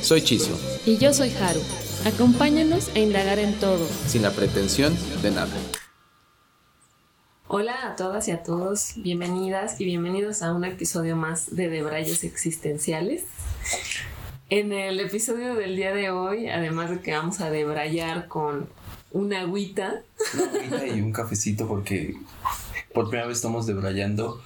Soy Chiso. Y yo soy Haru. Acompáñanos a indagar en todo. Sin la pretensión de nada. Hola a todas y a todos, bienvenidas y bienvenidos a un episodio más de Debrayes Existenciales. En el episodio del día de hoy, además de que vamos a debrayar con una agüita. Una agüita y un cafecito porque por primera vez estamos debrayando.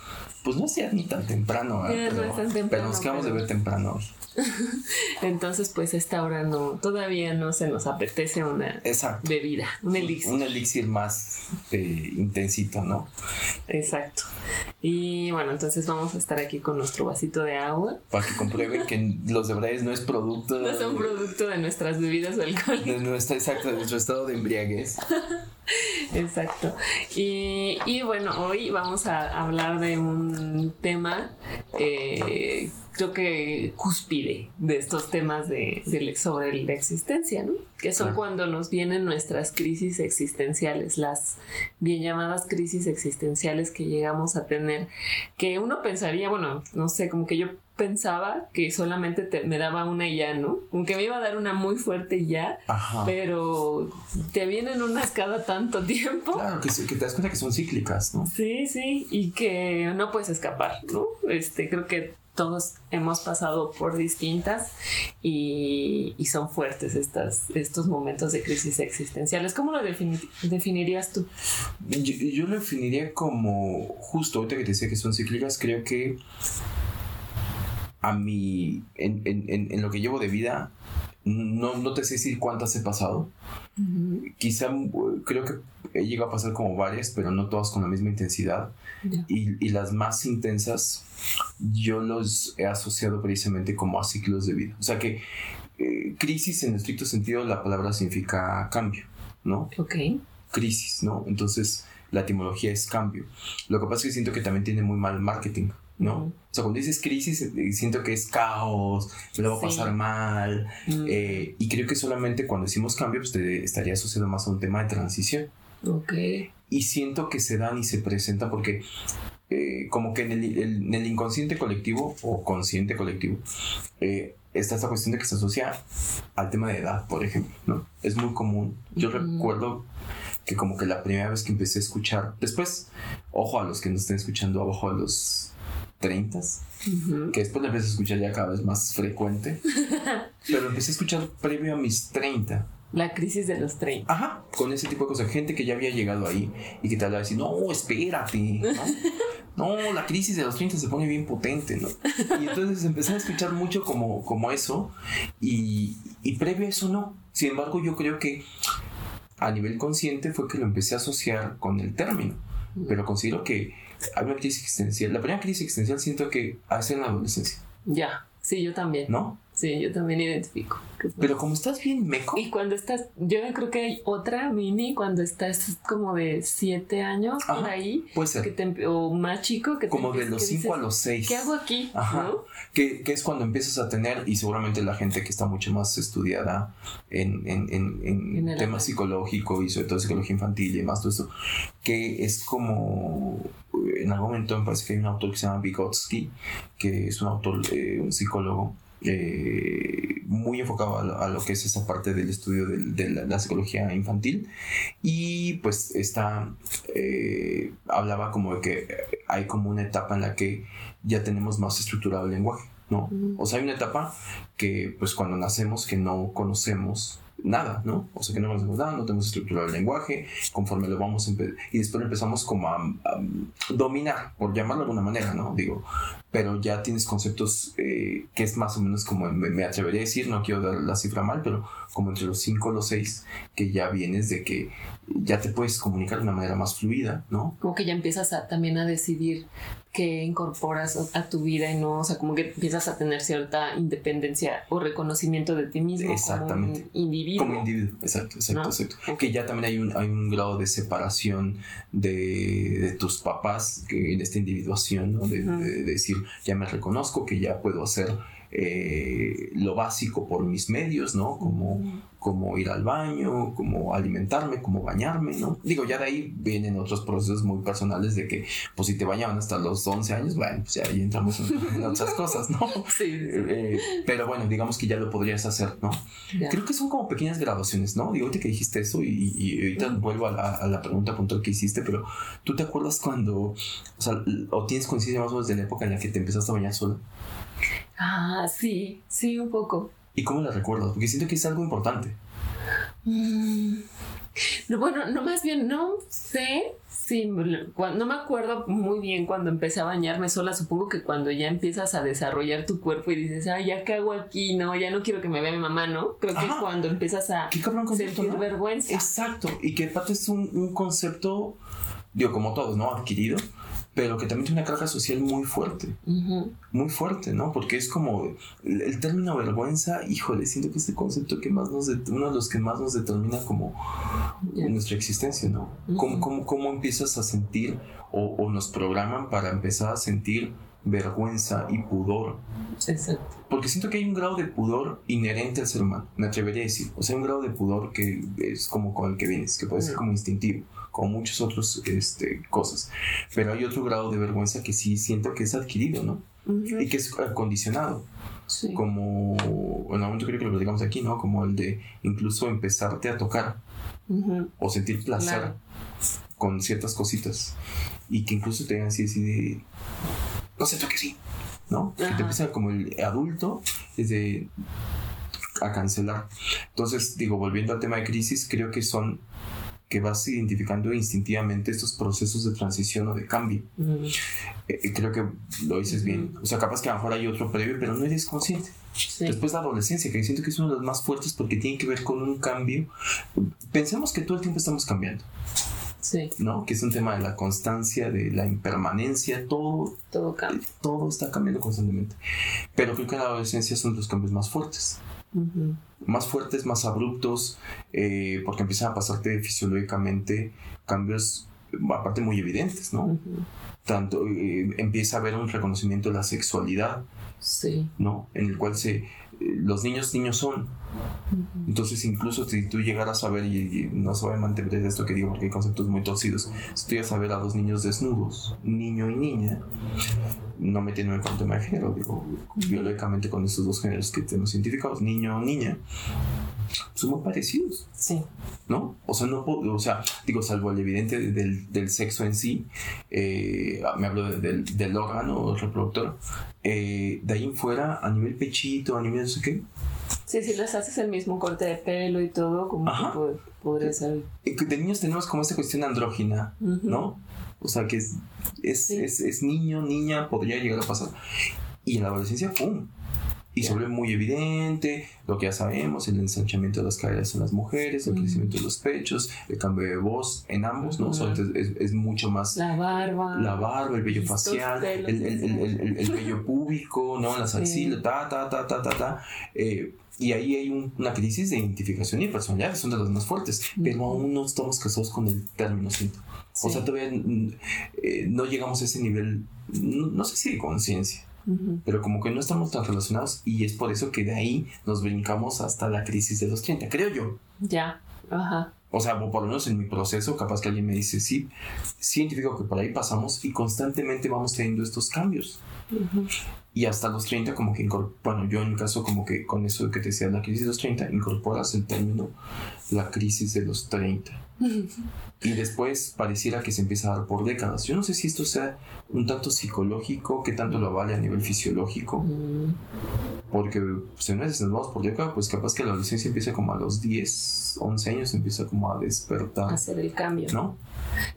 Pues no sea ni tan temprano, pero, nos quedamos de ver temprano hoy. Entonces, pues esta hora no, todavía no se nos apetece una bebida, un elixir. Un elixir más eh, intensito, ¿no? Exacto. Y bueno, entonces vamos a estar aquí con nuestro vasito de agua. Para que comprueben que los de no es producto. No son producto de nuestras bebidas alcohólicas. De nuestra, exacto, de nuestro estado de embriaguez. Exacto. Y, y, bueno, hoy vamos a hablar de un tema eh, creo que cúspide de estos temas de, sobre la existencia, ¿no? Que son cuando nos vienen nuestras crisis existenciales, las bien llamadas crisis existenciales que llegamos a tener, que uno pensaría, bueno, no sé, como que yo pensaba que solamente me daba una y ya, ¿no? Aunque me iba a dar una muy fuerte ya, pero te vienen unas cada tanto tiempo. Claro, que, que, te das cuenta que son cíclicas, ¿no? Sí, sí, y que no puedes escapar, ¿no? Este, creo que todos hemos pasado por distintas y, son fuertes estas, estos momentos de crisis existenciales. ¿Cómo lo definirías tú? Yo, lo definiría como, justo ahorita que te decía que son cíclicas, creo que a mí, en, en, lo que llevo de vida, no, no te sé decir cuántas he pasado. Quizá creo que he llegado a pasar como varias, pero no todas con la misma intensidad. Y, y, las más intensas yo los he asociado precisamente como a ciclos de vida. O sea que eh, crisis en estricto sentido la palabra significa cambio, ¿no? Ok. Crisis, ¿no? Entonces la etimología es cambio. Lo que pasa es que siento que también tiene muy mal marketing. ¿No? O sea, cuando dices crisis, eh, siento que es caos, me lo va a pasar mal. Eh, y creo que solamente cuando decimos cambio, pues estaría asociado más a un tema de transición. Ok. Y siento que se dan y se presentan porque eh, como que en el, inconsciente colectivo o consciente colectivo está esta cuestión de que se asocia al tema de edad, por ejemplo, ¿no? Es muy común. Yo recuerdo que como que la primera vez que empecé a escuchar, después, ojo a los que nos estén escuchando abajo de los 30, que después lo empecé a escuchar ya cada vez más frecuente, pero empecé a escuchar previo a mis 30. La crisis de los 30. Ajá, con ese tipo de cosas. Gente que ya había llegado ahí y que te hablaba decir, no, espérate, ¿no? no, la crisis de los 30 se pone bien potente, ¿no? Y entonces empecé a escuchar mucho como, como eso y, y previo a eso no. Sin embargo, yo creo que a nivel consciente fue que lo empecé a asociar con el término. Pero considero que hay una crisis existencial. La primera crisis existencial siento que hace en la adolescencia. Ya, sí, yo también. ¿No? Sí, yo también identifico. Pero como estás bien meco. Y cuando estás, yo creo que hay otra mini cuando estás como de siete años por ahí. Puede ser. Que o más chico que Como de los cinco a los seis. ¿Qué hago aquí? Ajá. Que, que, es cuando empiezas a tener, y seguramente la gente que está mucho más estudiada en, en, en, en temas psicológicos y sobre todo psicología infantil y más todo eso, que es como en algún momento me parece que hay un autor que se llama Vygotsky, que es un autor, eh, un psicólogo eh, muy enfocado a lo, que es esa parte del estudio de, la, psicología infantil y pues está eh, hablaba como de que hay como una etapa en la que ya tenemos más estructurado el lenguaje ¿no? O sea, hay una etapa que pues cuando nacemos que no conocemos nada, ¿no? O sea que no conocemos nada, no tenemos estructurado el lenguaje, conforme lo vamos y después empezamos como a, dominar, por llamarlo de alguna manera, ¿no? Digo, pero ya tienes conceptos eh, que es más o menos como me, atrevería a decir, no quiero dar la cifra mal, pero como entre los 5 o los 6, que ya vienes de que ya te puedes comunicar de una manera más fluida, ¿no? Como que ya empiezas a, también a decidir que incorporas a tu vida y no, o sea, como que empiezas a tener cierta independencia o reconocimiento de ti mismo Exactamente. como individuo. Como individuo, exacto, exacto, exacto. Que ya también hay un, hay un grado de separación de, de tus papás, que en esta individuación, ¿no? De, de, decir, ya me reconozco, que ya puedo hacer eh, lo básico por mis medios, ¿no? Como, como ir al baño, como alimentarme, como bañarme, ¿no? Digo, ya de ahí vienen otros procesos muy personales de que, pues si te bañaban hasta los 11 años, bueno, pues ya ahí entramos en, otras cosas, ¿no? Sí. Eh, pero bueno, digamos que ya lo podrías hacer, ¿no? Creo que son como pequeñas graduaciones, ¿no? Digo, ahorita que dijiste eso y, y ahorita vuelvo a la, a la, pregunta puntual que hiciste, pero ¿tú te acuerdas cuando, o sea, o tienes conciencia más o menos de la época en la que te empezaste a bañar sola? Ah, sí, sí, un poco. ¿Y cómo la recuerdas? Porque siento que es algo importante. Mm, bueno, no más bien, no sé si no me acuerdo muy bien cuando empecé a bañarme sola. Supongo que cuando ya empiezas a desarrollar tu cuerpo y dices, ay, ya hago aquí, no, ya no quiero que me vea mi mamá, ¿no? Creo que es cuando empiezas a sentir vergüenza. Exacto, y que aparte es un, un concepto, digo, como todos, ¿no? Adquirido pero que también tiene una carga social muy fuerte. Muy fuerte, ¿no? Porque es como el, término vergüenza, híjole, siento que es el concepto que más nos, uno de los que más nos determina como nuestra existencia, ¿no? ¿Cómo, cómo, empiezas a sentir o, o nos programan para empezar a sentir vergüenza y pudor. Exacto. Porque siento que hay un grado de pudor inherente al ser humano, me atrevería a decir. O sea, un grado de pudor que es como con el que vienes, que puede ser como instintivo como muchas otras este, cosas. Pero hay otro grado de vergüenza que sí siento que es adquirido, ¿no? Y que es acondicionado. Sí. Como, bueno, momento creo que lo digamos aquí, ¿no? Como el de incluso empezarte a tocar o sentir placer con ciertas cositas. Y que incluso te digan así, así de, no sé, toque sí, ¿no? Que te empieza como el adulto, es de a cancelar. Entonces, digo, volviendo al tema de crisis, creo que son que vas identificando instintivamente estos procesos de transición o de cambio. Eh, eh, creo que lo dices bien. O sea, capaz que a lo mejor hay otro previo, pero no eres consciente. Después la adolescencia, que siento que es uno de los más fuertes porque tiene que ver con un cambio. Pensemos que todo el tiempo estamos cambiando. Sí. ¿No? Que es un tema de la constancia, de la impermanencia, todo. Todo cambia. Todo está cambiando constantemente. Pero creo que en la adolescencia son los cambios más fuertes más fuertes, más abruptos, eh, porque empiezan a pasarte fisiológicamente cambios, aparte muy evidentes, ¿no? Tanto eh, empieza a haber un reconocimiento de la sexualidad, sí. ¿no? En el cual se, los niños niños son. Entonces, incluso si tú llegaras a ver, y, no se va a mantener esto que digo porque hay conceptos muy torcidos, si tú llegas a ver a dos niños desnudos, niño y niña, no metiendo en el tema de género, digo, biológicamente con estos dos géneros que tenemos identificados, niño o niña, son muy parecidos. Sí. ¿No? O sea, no o sea, digo, salvo el evidente del, del sexo en sí, eh, me hablo del, del, órgano reproductor, eh, de ahí en fuera, a nivel pechito, a nivel no sé qué. Sí, si les haces el mismo corte de pelo y todo, como que podría ser. De niños tenemos como esta cuestión andrógina, ¿no? O sea, que es, es, es, es, niño, niña, podría llegar a pasar. Y en la adolescencia, ¡pum! Y se vuelve muy evidente lo que ya sabemos, el ensanchamiento de las caderas en las mujeres, el crecimiento de los pechos, el cambio de voz en ambos, ¿no? es, es, mucho más... La barba. La barba, el vello facial, el, el, el, el, vello púbico, ¿no? Las axilas, ta, ta, ta, ta, ta, ta. Eh, y ahí hay una crisis de identificación y personalidad, son de las más fuertes, pero aún no estamos casados con el término siento. O sea, todavía mm, eh, no llegamos a ese nivel, no sé si de conciencia pero como que no estamos tan relacionados y es por eso que de ahí nos brincamos hasta la crisis de los 30, creo yo. Ya, ajá. O sea, por lo menos en mi proceso, capaz que alguien me dice, sí, científico que por ahí pasamos y constantemente vamos teniendo estos cambios. Y hasta los 30 como que, bueno, yo en mi caso como que con eso que te decía la crisis de los 30, incorporas el término la crisis de los 30. Y después pareciera que se empieza a dar por décadas. Yo no sé si esto sea un tanto psicológico, que tanto lo vale a nivel fisiológico. Porque pues, si no es nos vamos por décadas, pues capaz que la adolescencia empieza como a los 10, 11 años, empieza como a despertar. Hacer el cambio. ¿No?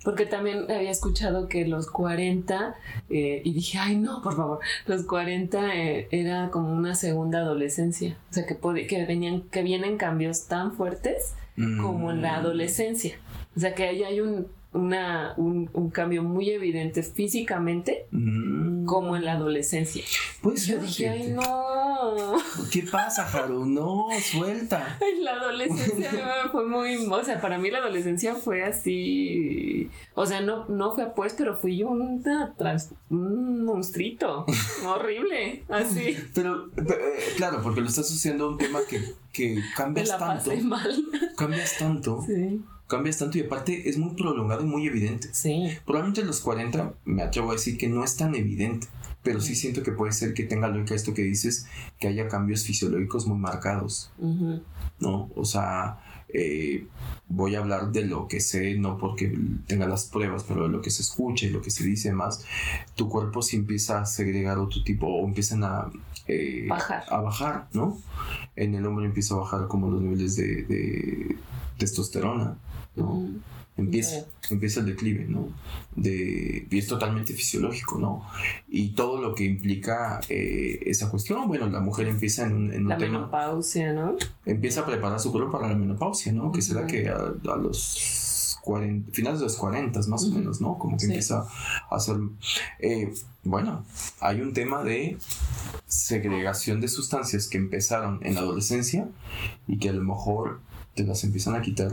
Porque también había escuchado que los 40, eh, y dije, ay no, por favor, los 40 eh, era como una segunda adolescencia. O sea, que, que, venían, que vienen cambios tan fuertes como en la mm. adolescencia. O sea que ahí hay un, una, un, un cambio muy evidente físicamente Mm. como en la adolescencia. Pues Yo dije, ay, no. ¿Qué pasa, Haru? No, suelta. En la adolescencia fue muy, o sea, para mí la adolescencia fue así, o sea, no, no fue pues, pero fui una trans, un monstruito, horrible, así. Pero, eh, claro, porque lo estás haciendo a un tema que, que Me cambias la tanto. pasé mal. Cambias tanto. Sí, Cambias tanto y aparte es muy prolongado y muy evidente. sí. Probablemente a los 40 me atrevo a decir que no es tan evidente, pero sí siento que puede ser que tenga lógica esto que dices, que haya cambios fisiológicos muy marcados, ¿no? O sea, eh, voy a hablar de lo que sé, no porque tenga las pruebas, pero de lo que se escucha y lo que se dice más, tu cuerpo sí empieza a segregar otro tipo o empiezan a... eh, Bajar. A bajar, ¿no? En el hombre empieza a bajar como los niveles de, de testosterona, ¿no? Empieza, empieza el declive, ¿no? De, y es totalmente fisiológico, ¿no? Y todo lo que implica eh, esa cuestión, bueno, la mujer empieza en un, en un La tema, menopausia, ¿no? empieza a preparar su cuerpo para la menopausia, ¿no? Que será que a, a los 40, finales de los 40 más o menos, ¿no? Como que Sí. empieza a hacer... eh, bueno, hay un tema de segregación de sustancias que empezaron en la adolescencia y que a lo mejor te las empiezan a quitar.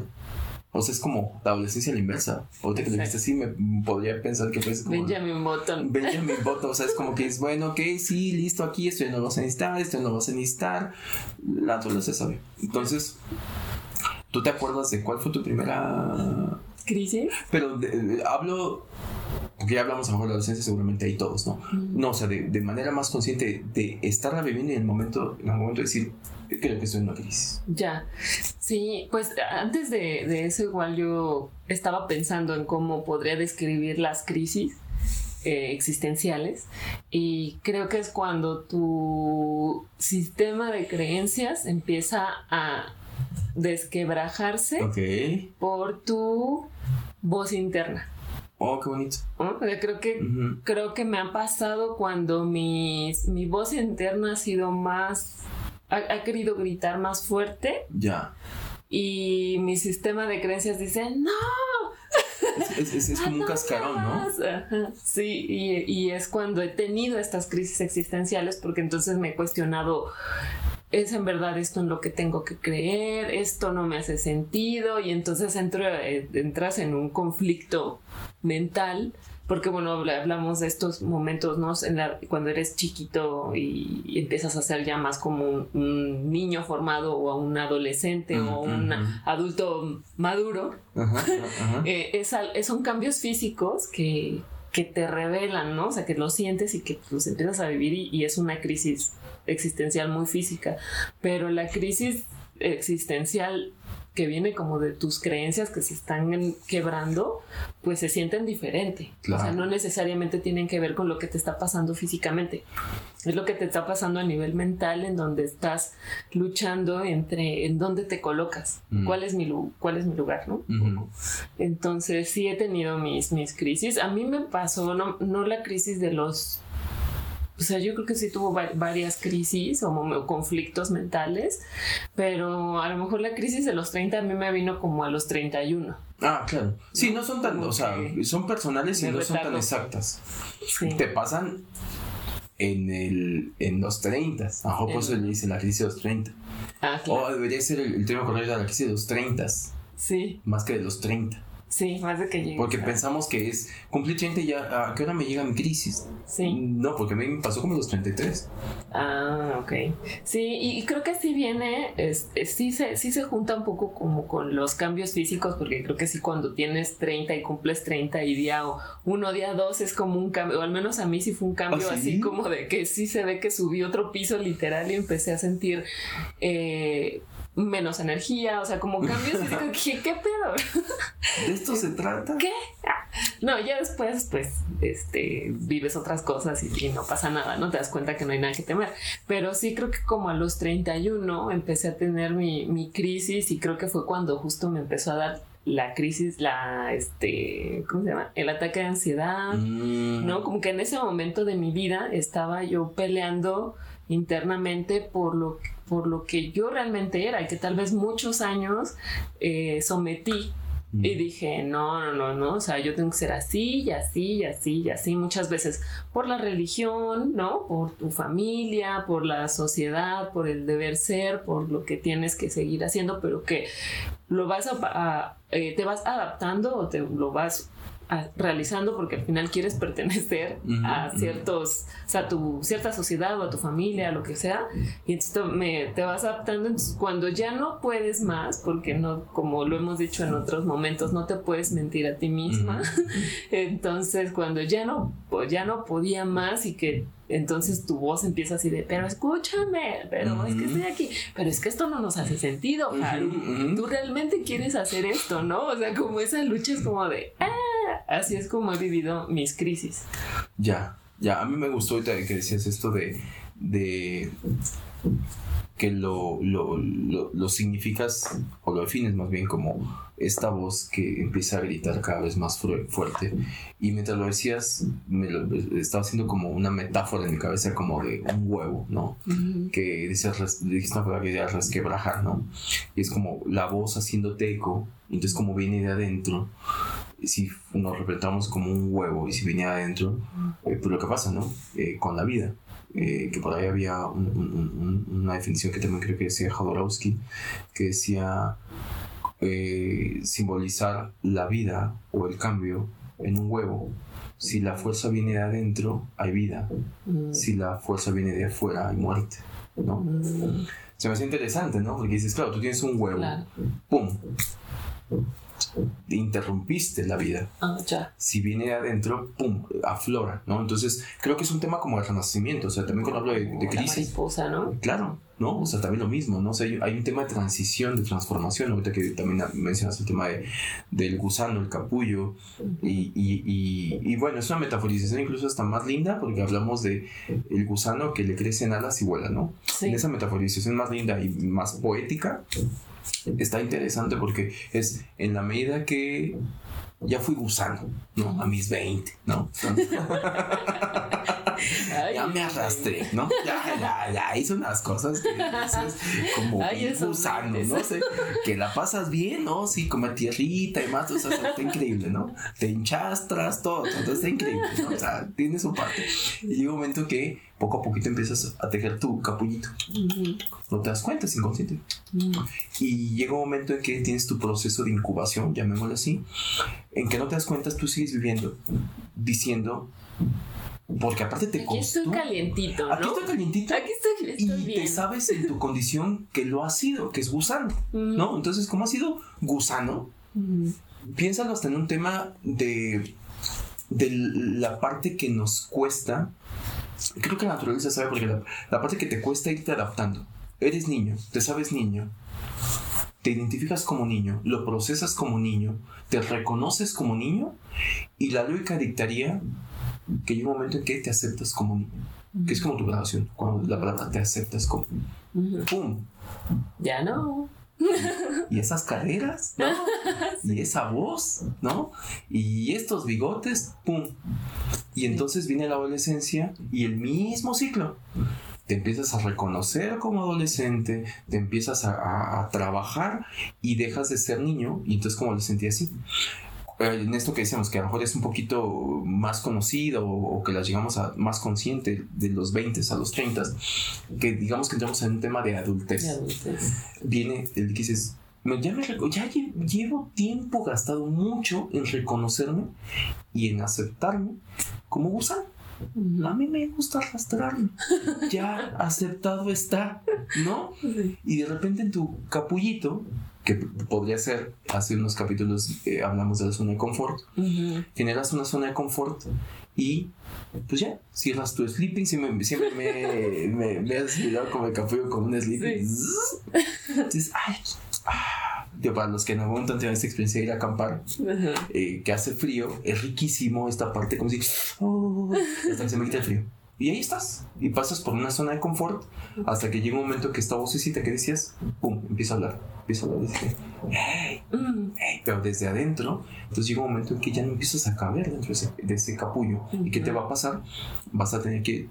O sea, es como la adolescencia a la inversa. Ahorita que lo viste así, me podría pensar que fuese como... Benjamin Button. Benjamin Button, o sea, es como que es bueno, ok, sí, listo, aquí esto ya no lo vas a necesitar, esto ya no lo vas a necesitar. La adolescencia sabe. Entonces, ¿tú te acuerdas de cuál fue tu primera ¿Crisis? pero de- hablo, porque ya hablamos a lo mejor de la adolescencia, seguramente hay todos, ¿no? No, o sea, de, de manera más consciente de estarla viviendo y en el momento, en el momento de decir, creo que estoy en una crisis. Ya, sí, pues antes de, de eso igual yo estaba pensando en cómo podría describir las crisis eh, existenciales y creo que es cuando tu sistema de creencias empieza a desquebrajarse por tu voz interna. Oh, qué bonito. creo que creo que me ha pasado cuando mis- mi voz interna ha sido más ha, ha querido gritar más fuerte Ya. y mi sistema de creencias dice no Es, es- es- es como un cascarón, ¿no? más". Ajá, sí y, y es cuando he tenido estas crisis existenciales porque entonces me he cuestionado es en verdad esto en lo que tengo que creer esto no me hace sentido y entonces entro, eh, entras en un conflicto mental porque bueno habla- hablamos de estos momentos no En la- cuando eres chiquito y, y empiezas a ser ya más como un, un niño formado o un adolescente o un Ujú. adulto maduro Ajá, eh, es al- es- son cambios físicos que, que te revelan, ¿no? O sea, que lo sientes y que los empiezas a vivir y, y es una crisis existencial muy física. Pero la crisis existencial que viene como de tus creencias que se están quebrando, pues se sienten diferente. O sea, no necesariamente tienen que ver con lo que te está pasando físicamente. Es lo que te está pasando a nivel mental en donde estás luchando entre en dónde te colocas, Mm. cuál es mi cuál es mi lugar, ¿no? Entonces sí he tenido mis, mis crisis. A mí me pasó, no, no la crisis de los... O sea, yo creo que sí tuvo va- varias crisis o, conflictos mentales, pero a lo mejor la crisis de los 30 a mí me vino como a los 31. Ah, claro. Sí, no son tan, o sea, son personales y no son tan exactas. Sí. Te pasan en el en los 30. A eso En- le dicen la crisis de los 30. O Ah, claro. debería ser el, el término correcto de la crisis de los 30, Sí, más que de los 30. Sí, más de que llegue. Porque pensamos que es cumplir 30 y ya, ¿a qué hora me llega mi crisis? Sí. No, porque a mí me pasó como los 33. Ah, ok. Sí, y, creo que sí viene, es, es- sí, se, sí se junta un poco como con los cambios físicos, porque creo que sí cuando tienes 30 y cumples 30 y día o uno, día dos es como un cambio, o al menos a mí sí fue un cambio ¿Ah, sí? así como de que sí se ve que subí otro piso literal y empecé a sentir eh, menos energía, o sea, como cambios físicos. Dije, ¿qué pedo? ¿De esto se trata? ¿Qué? Ah, No, ya después, pues, este, vives otras cosas y, y no pasa nada, ¿no? Te das cuenta que no hay nada que temer. Pero sí creo que como a los 31 empecé a tener mi, mi crisis y creo que fue cuando justo me empezó a dar la crisis, la, este, ¿cómo se llama? El ataque de ansiedad, Mm, ¿no? Como que en ese momento de mi vida estaba yo peleando internamente por lo, por lo que yo realmente era y que tal vez muchos años eh, sometí Y dije, no, no, no, no, o sea, yo tengo que ser así y así y así y así muchas veces por la religión, ¿no? Por tu familia, por la sociedad, por el deber ser, por lo que tienes que seguir haciendo, pero que lo vas a, eh, te vas adaptando o te lo vas realizando porque al final quieres pertenecer a ciertos, o sea, tu cierta sociedad o a tu familia, a lo que sea, y entonces me, te vas adaptando, entonces cuando ya no puedes más, porque no, como lo hemos dicho en otros momentos, no te puedes mentir a ti misma, entonces cuando ya no, pues ya no podía más y que entonces tu voz empieza así de, pero escúchame, pero es que estoy aquí, pero es que esto no nos hace sentido, Tú realmente quieres hacer esto, ¿no? O sea, como esa lucha es como de, ah, así es como he vivido mis crisis. Ya, ya, a mí me gustó ahorita que decías esto de, de que lo, lo, lo, significas o lo defines más bien como esta voz que empieza a gritar cada vez más fuerte. Y mientras lo decías, me lo, estaba haciendo como una metáfora en mi cabeza, como de un huevo, ¿no? Que decías, dijiste una palabra que era resquebrajar, ¿no? Y es como la voz haciendo eco, entonces como viene de adentro si nos representamos como un huevo y si viene adentro, eh, pues lo que pasa, ¿no? Eh, con la vida. Eh, que por ahí había una definición que también creo que decía Jodorowsky, que decía simbolizar la vida o el cambio en un huevo. Si la fuerza viene de adentro, hay vida. Mm. Si la fuerza viene de afuera, hay muerte. ¿no? Mm. Se me hace interesante, ¿no? Porque dices, claro, tú tienes un huevo, ¡pum! Interrumpiste la vida. Ah, ya. Si viene adentro, pum, aflora, ¿no? Entonces, creo que es un tema como el renacimiento, o sea, también cuando hablo de, crisis. ¿no? Claro, ¿no? O sea, también lo mismo, ¿no? O sea, hay, un tema de transición, de transformación, ahorita que también mencionas el tema de, del gusano, el capullo, y, y, y, bueno, es una metaforización incluso hasta más linda, porque hablamos de el gusano que le crecen alas y vuela, ¿no? En esa metaforización más linda y más poética, está interesante porque es en la medida que ya fui gusano, ¿no? A mis 20, ¿no? ya me arrastré, ¿no? Ya, ya, ya hice unas cosas que dices como gusano, ¿no? sé, que la pasas bien, ¿no? Sí, como tierrita y más, o sea, está increíble, ¿no? Te hinchastras, todo, todo está increíble, ¿no? O sea, tiene su parte. Y llega un momento que poco a poquito empiezas a tejer tu capullito. No te das cuenta, es inconsciente. Y llega un momento en que tienes tu proceso de incubación, llamémoslo así, en que no te das cuenta, tú sigues viviendo diciendo porque aparte te Aquí estoy calientito, ¿no? Aquí estoy calientito. Aquí estoy, estoy y te sabes en tu condición que lo ha sido, que es gusano, ¿no? Entonces, como ha sido gusano, piénsalo hasta en un tema de, de la parte que nos cuesta. Creo que la naturaleza sabe porque la, la parte que te cuesta irte adaptando. Eres niño, te sabes niño, te identificas como niño, lo procesas como niño, te reconoces como niño y la lógica dictaría que llega un momento en que te aceptas como niño, que es como tu grabación, cuando la palabra te aceptas como ¡pum! Ya no. Y esas caderas, ¿no? Y esa voz, ¿no? Y estos bigotes, ¡pum! Y entonces viene la adolescencia y el mismo ciclo. Te empiezas a reconocer como adolescente, te empiezas a, a trabajar y dejas de ser niño y entonces como lo sentí así. En esto que decíamos, que a lo mejor es un poquito más conocido o, que las llegamos a más consciente de los 20 a los 30, que digamos que entramos en un tema de adultez. Viene el que dices, ya, me, ya llevo tiempo gastado mucho en reconocerme y en aceptarme como gusano. A mí me gusta arrastrarme. Ya aceptado está, ¿no? Y de repente en tu capullito que podría ser, hace unos capítulos eh, hablamos de la zona de confort, generas una zona de confort y pues ya, cierras tu sleeping, siempre, siempre me, me, me, has mirado como el capullo con un sleeping. Entonces, ay, ah, para los que no algún momento esta experiencia de ir a acampar, eh, que hace frío, es riquísimo esta parte, como si, oh, hasta que se me quita el frío. Y ahí estás. Y pasas por una zona de confort hasta que llega un momento que esta vocecita que decías, pum, empieza a hablar. Empieza a hablar. Dice, pero desde adentro, entonces llega un momento en que ya no empiezas a caber dentro de ese, capullo. ¿Y qué te va a pasar? Vas a tener que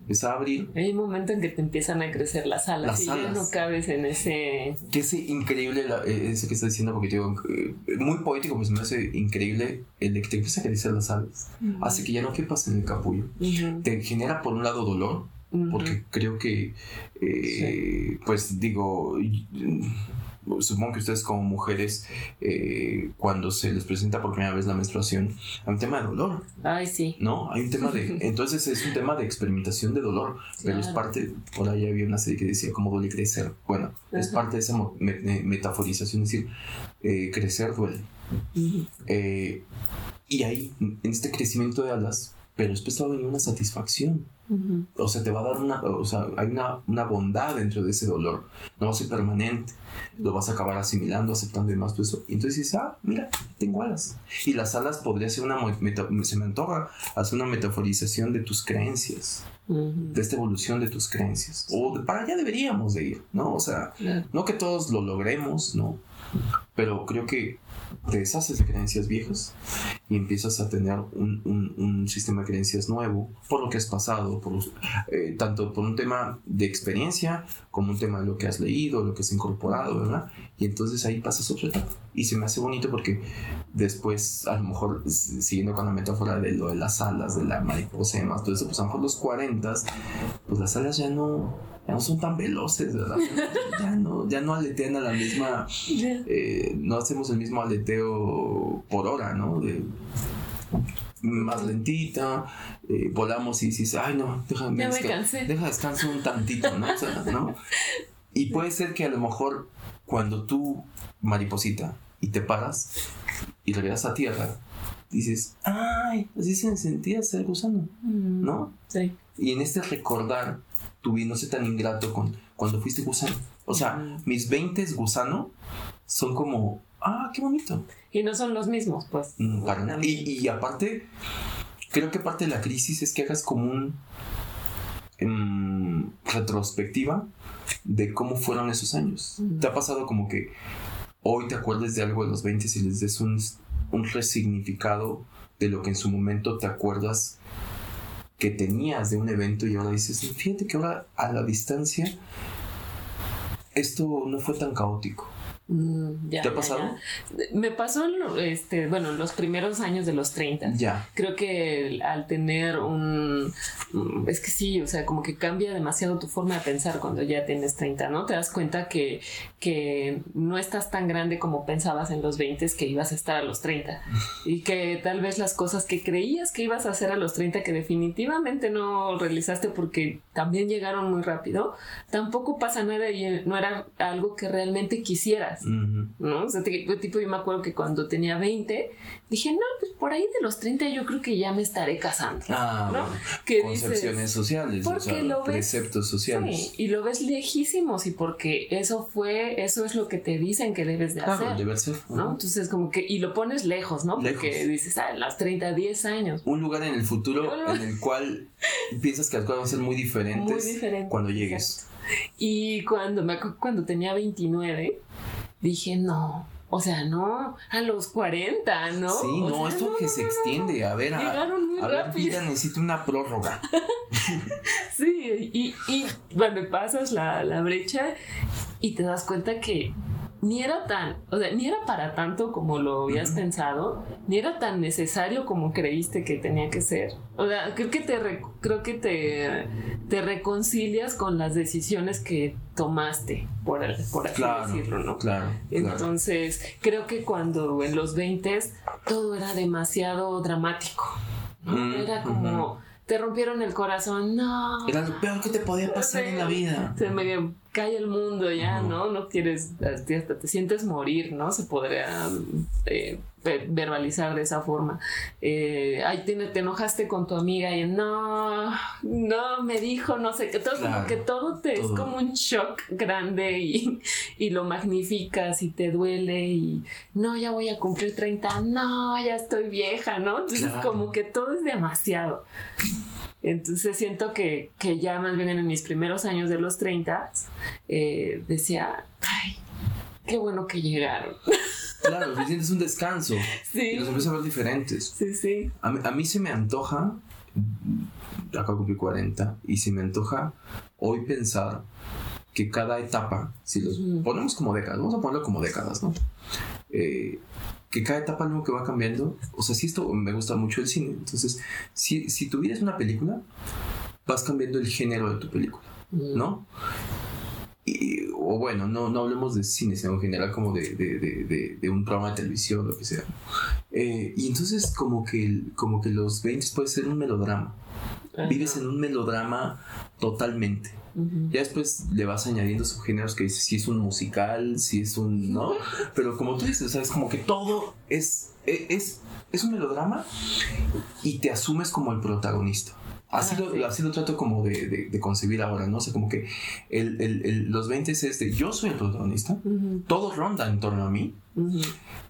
empezar a abrir. Hay un momento en que te empiezan a crecer las alas y ya no cabes en ese... Que es increíble eh, ese que estás diciendo, porque digo, eh, muy poético, pues me hace increíble el de que te empieza a crecer las alas. Hace que ya no quepas en el capullo. Te genera por un lado dolor, porque creo que, eh, pues digo, supongo que ustedes como mujeres, eh, cuando se les presenta por primera vez la menstruación, hay un tema de dolor. Ay, sí. ¿No? Hay un tema de... Entonces es un tema de experimentación de dolor, pero es parte, por ahí había una serie que decía cómo duele crecer. Bueno, es parte de esa metaforización, es decir, eh, crecer duele. y ahí, en este crecimiento de alas, pero después va a venir una satisfacción. O sea, te va a dar una, o sea, hay una, una, bondad dentro de ese dolor. No va a ser permanente. Lo vas a acabar asimilando, aceptando y demás todo eso. Y entonces dices, ah, mira, tengo alas. Y las alas podría ser una, se me antoja, hacer una metaforización de tus creencias. De esta evolución de tus creencias. O para allá deberíamos de ir, ¿no? O sea, no que todos lo logremos, ¿no? Pero creo que te deshaces de creencias viejas y empiezas a tener un, un, sistema de creencias nuevo por lo que has pasado, por eh, tanto por un tema de experiencia como un tema de lo que has leído, lo que has incorporado, ¿verdad? Y entonces ahí pasas otra etapa. Y se me hace bonito porque después, a lo mejor, siguiendo con la metáfora de lo de las alas, de la mariposa y demás, todo eso, pues a lo mejor los 40, pues las alas ya no ya no son tan veloces, ¿verdad? ya, no, ya no aletean a la misma, eh, no hacemos el mismo aleteo por hora, ¿no? De, más lentita, eh, volamos y dices, ay no, déjame ya me cansé. deja descansar un tantito, ¿no? O sea, ¿no? Y puede ser que a lo mejor cuando tú, mariposita, y te paras y regresas a tierra, dices, ay, así se sentía ser gusano, mm, ¿no? Sí. Y en este recordar sé tan ingrato con cuando fuiste gusano. O sea, mis 20 gusano son como, ah, qué bonito. Y no son los mismos, pues. Mm, y, y, aparte, creo que parte de la crisis es que hagas como un em, retrospectiva de cómo fueron esos años. ¿Te ha pasado como que hoy te acuerdes de algo de los 20 y les des un, un resignificado de lo que en su momento te acuerdas que tenías de un evento y ahora dices, fíjate que ahora a la distancia esto no fue tan caótico. Mm, ¿Te ha pasado? Me pasó, este, bueno, los primeros años de los 30. Ya. Creo que al tener un... Mm, es que sí, o sea, como que cambia demasiado tu forma de pensar cuando ya tienes 30, ¿no? Te das cuenta que, que no estás tan grande como pensabas en los 20 que ibas a estar a los 30. y que tal vez las cosas que creías que ibas a hacer a los 30 que definitivamente no realizaste porque también llegaron muy rápido, tampoco pasa nada y no era algo que realmente quisieras. ¿No? O sea, tipo, yo me acuerdo que cuando tenía 20, dije, no, pues por ahí de los 30 yo creo que ya me estaré casando. Ah, ¿no? Concepciones sociales, preceptos sociales. y lo ves lejísimos y porque eso fue, eso es lo que te dicen que debes de hacer. Debe ser. ¿no? Entonces como que, y lo pones lejos, ¿no? Porque dices, ah, las 30, 10 años. Un lugar en el futuro en el cual piensas que las cosas van a ser muy diferentes, cuando llegues. Y cuando, me, cuando tenía 29, dije, no, o sea, no, a los 40, ¿no? Sí, no, esto que se extiende. A ver, a, a ver, vida necesito una prórroga. sí, y, y bueno, pasas la, la brecha y te das cuenta que ni era tan, o sea, ni era para tanto como lo habías pensado, ni era tan necesario como creíste que tenía que ser. O sea, creo que te, creo que te, te reconcilias con las decisiones que tomaste, por, por así decirlo, ¿no? Claro. Entonces, creo que cuando en los 20 todo era demasiado dramático. era como te rompieron el corazón, no. Era lo peor que te podía pasar en la vida. Se me cae el mundo ya, ¿no? No quieres, hasta te sientes morir, ¿no? Se podría eh, verbalizar de esa forma. Eh, ay, te, te, enojaste con tu amiga y no, no, me dijo, no sé, que todo, como que todo te es como un shock grande y, y, lo magnificas y te duele y no, ya voy a cumplir 30, no, ya estoy vieja, ¿no? Entonces como que todo es demasiado. Entonces siento que, que, ya más bien en mis primeros años de los 30 eh, decía, ay, qué bueno que llegaron. Claro, sientes un descanso. Sí. Y los empiezas a ver diferentes. Sí, sí. A mí, a mí se me antoja, acá cumplí 40, y se me antoja hoy pensar que cada etapa, si los ponemos como décadas, vamos a ponerlo como décadas, ¿no? Eh, que cada etapa algo que va cambiando, o sea, si esto me gusta mucho el cine, entonces, si, si tu vida es una película, vas cambiando el género de tu película, Mm. ¿no? Y- o bueno, no, no hablemos de cine, sino en general como de, de, de, de- de un programa de televisión, lo que sea. Eh, y entonces como que, como que los 20 puede ser un melodrama. Vives en un melodrama totalmente. Ya después le vas añadiendo subgéneros que dices si es un musical, si es un, ¿no? Pero como tú dices, o sea, es como que todo es, e- es, es un melodrama y te asumes como el protagonista. Así, Ah, lo, sí. así lo trato como de, de- de concebir ahora, ¿no? O sea, como que el, el- el- los 20 es este, yo soy el protagonista, todo ronda en torno a mí, Ujú.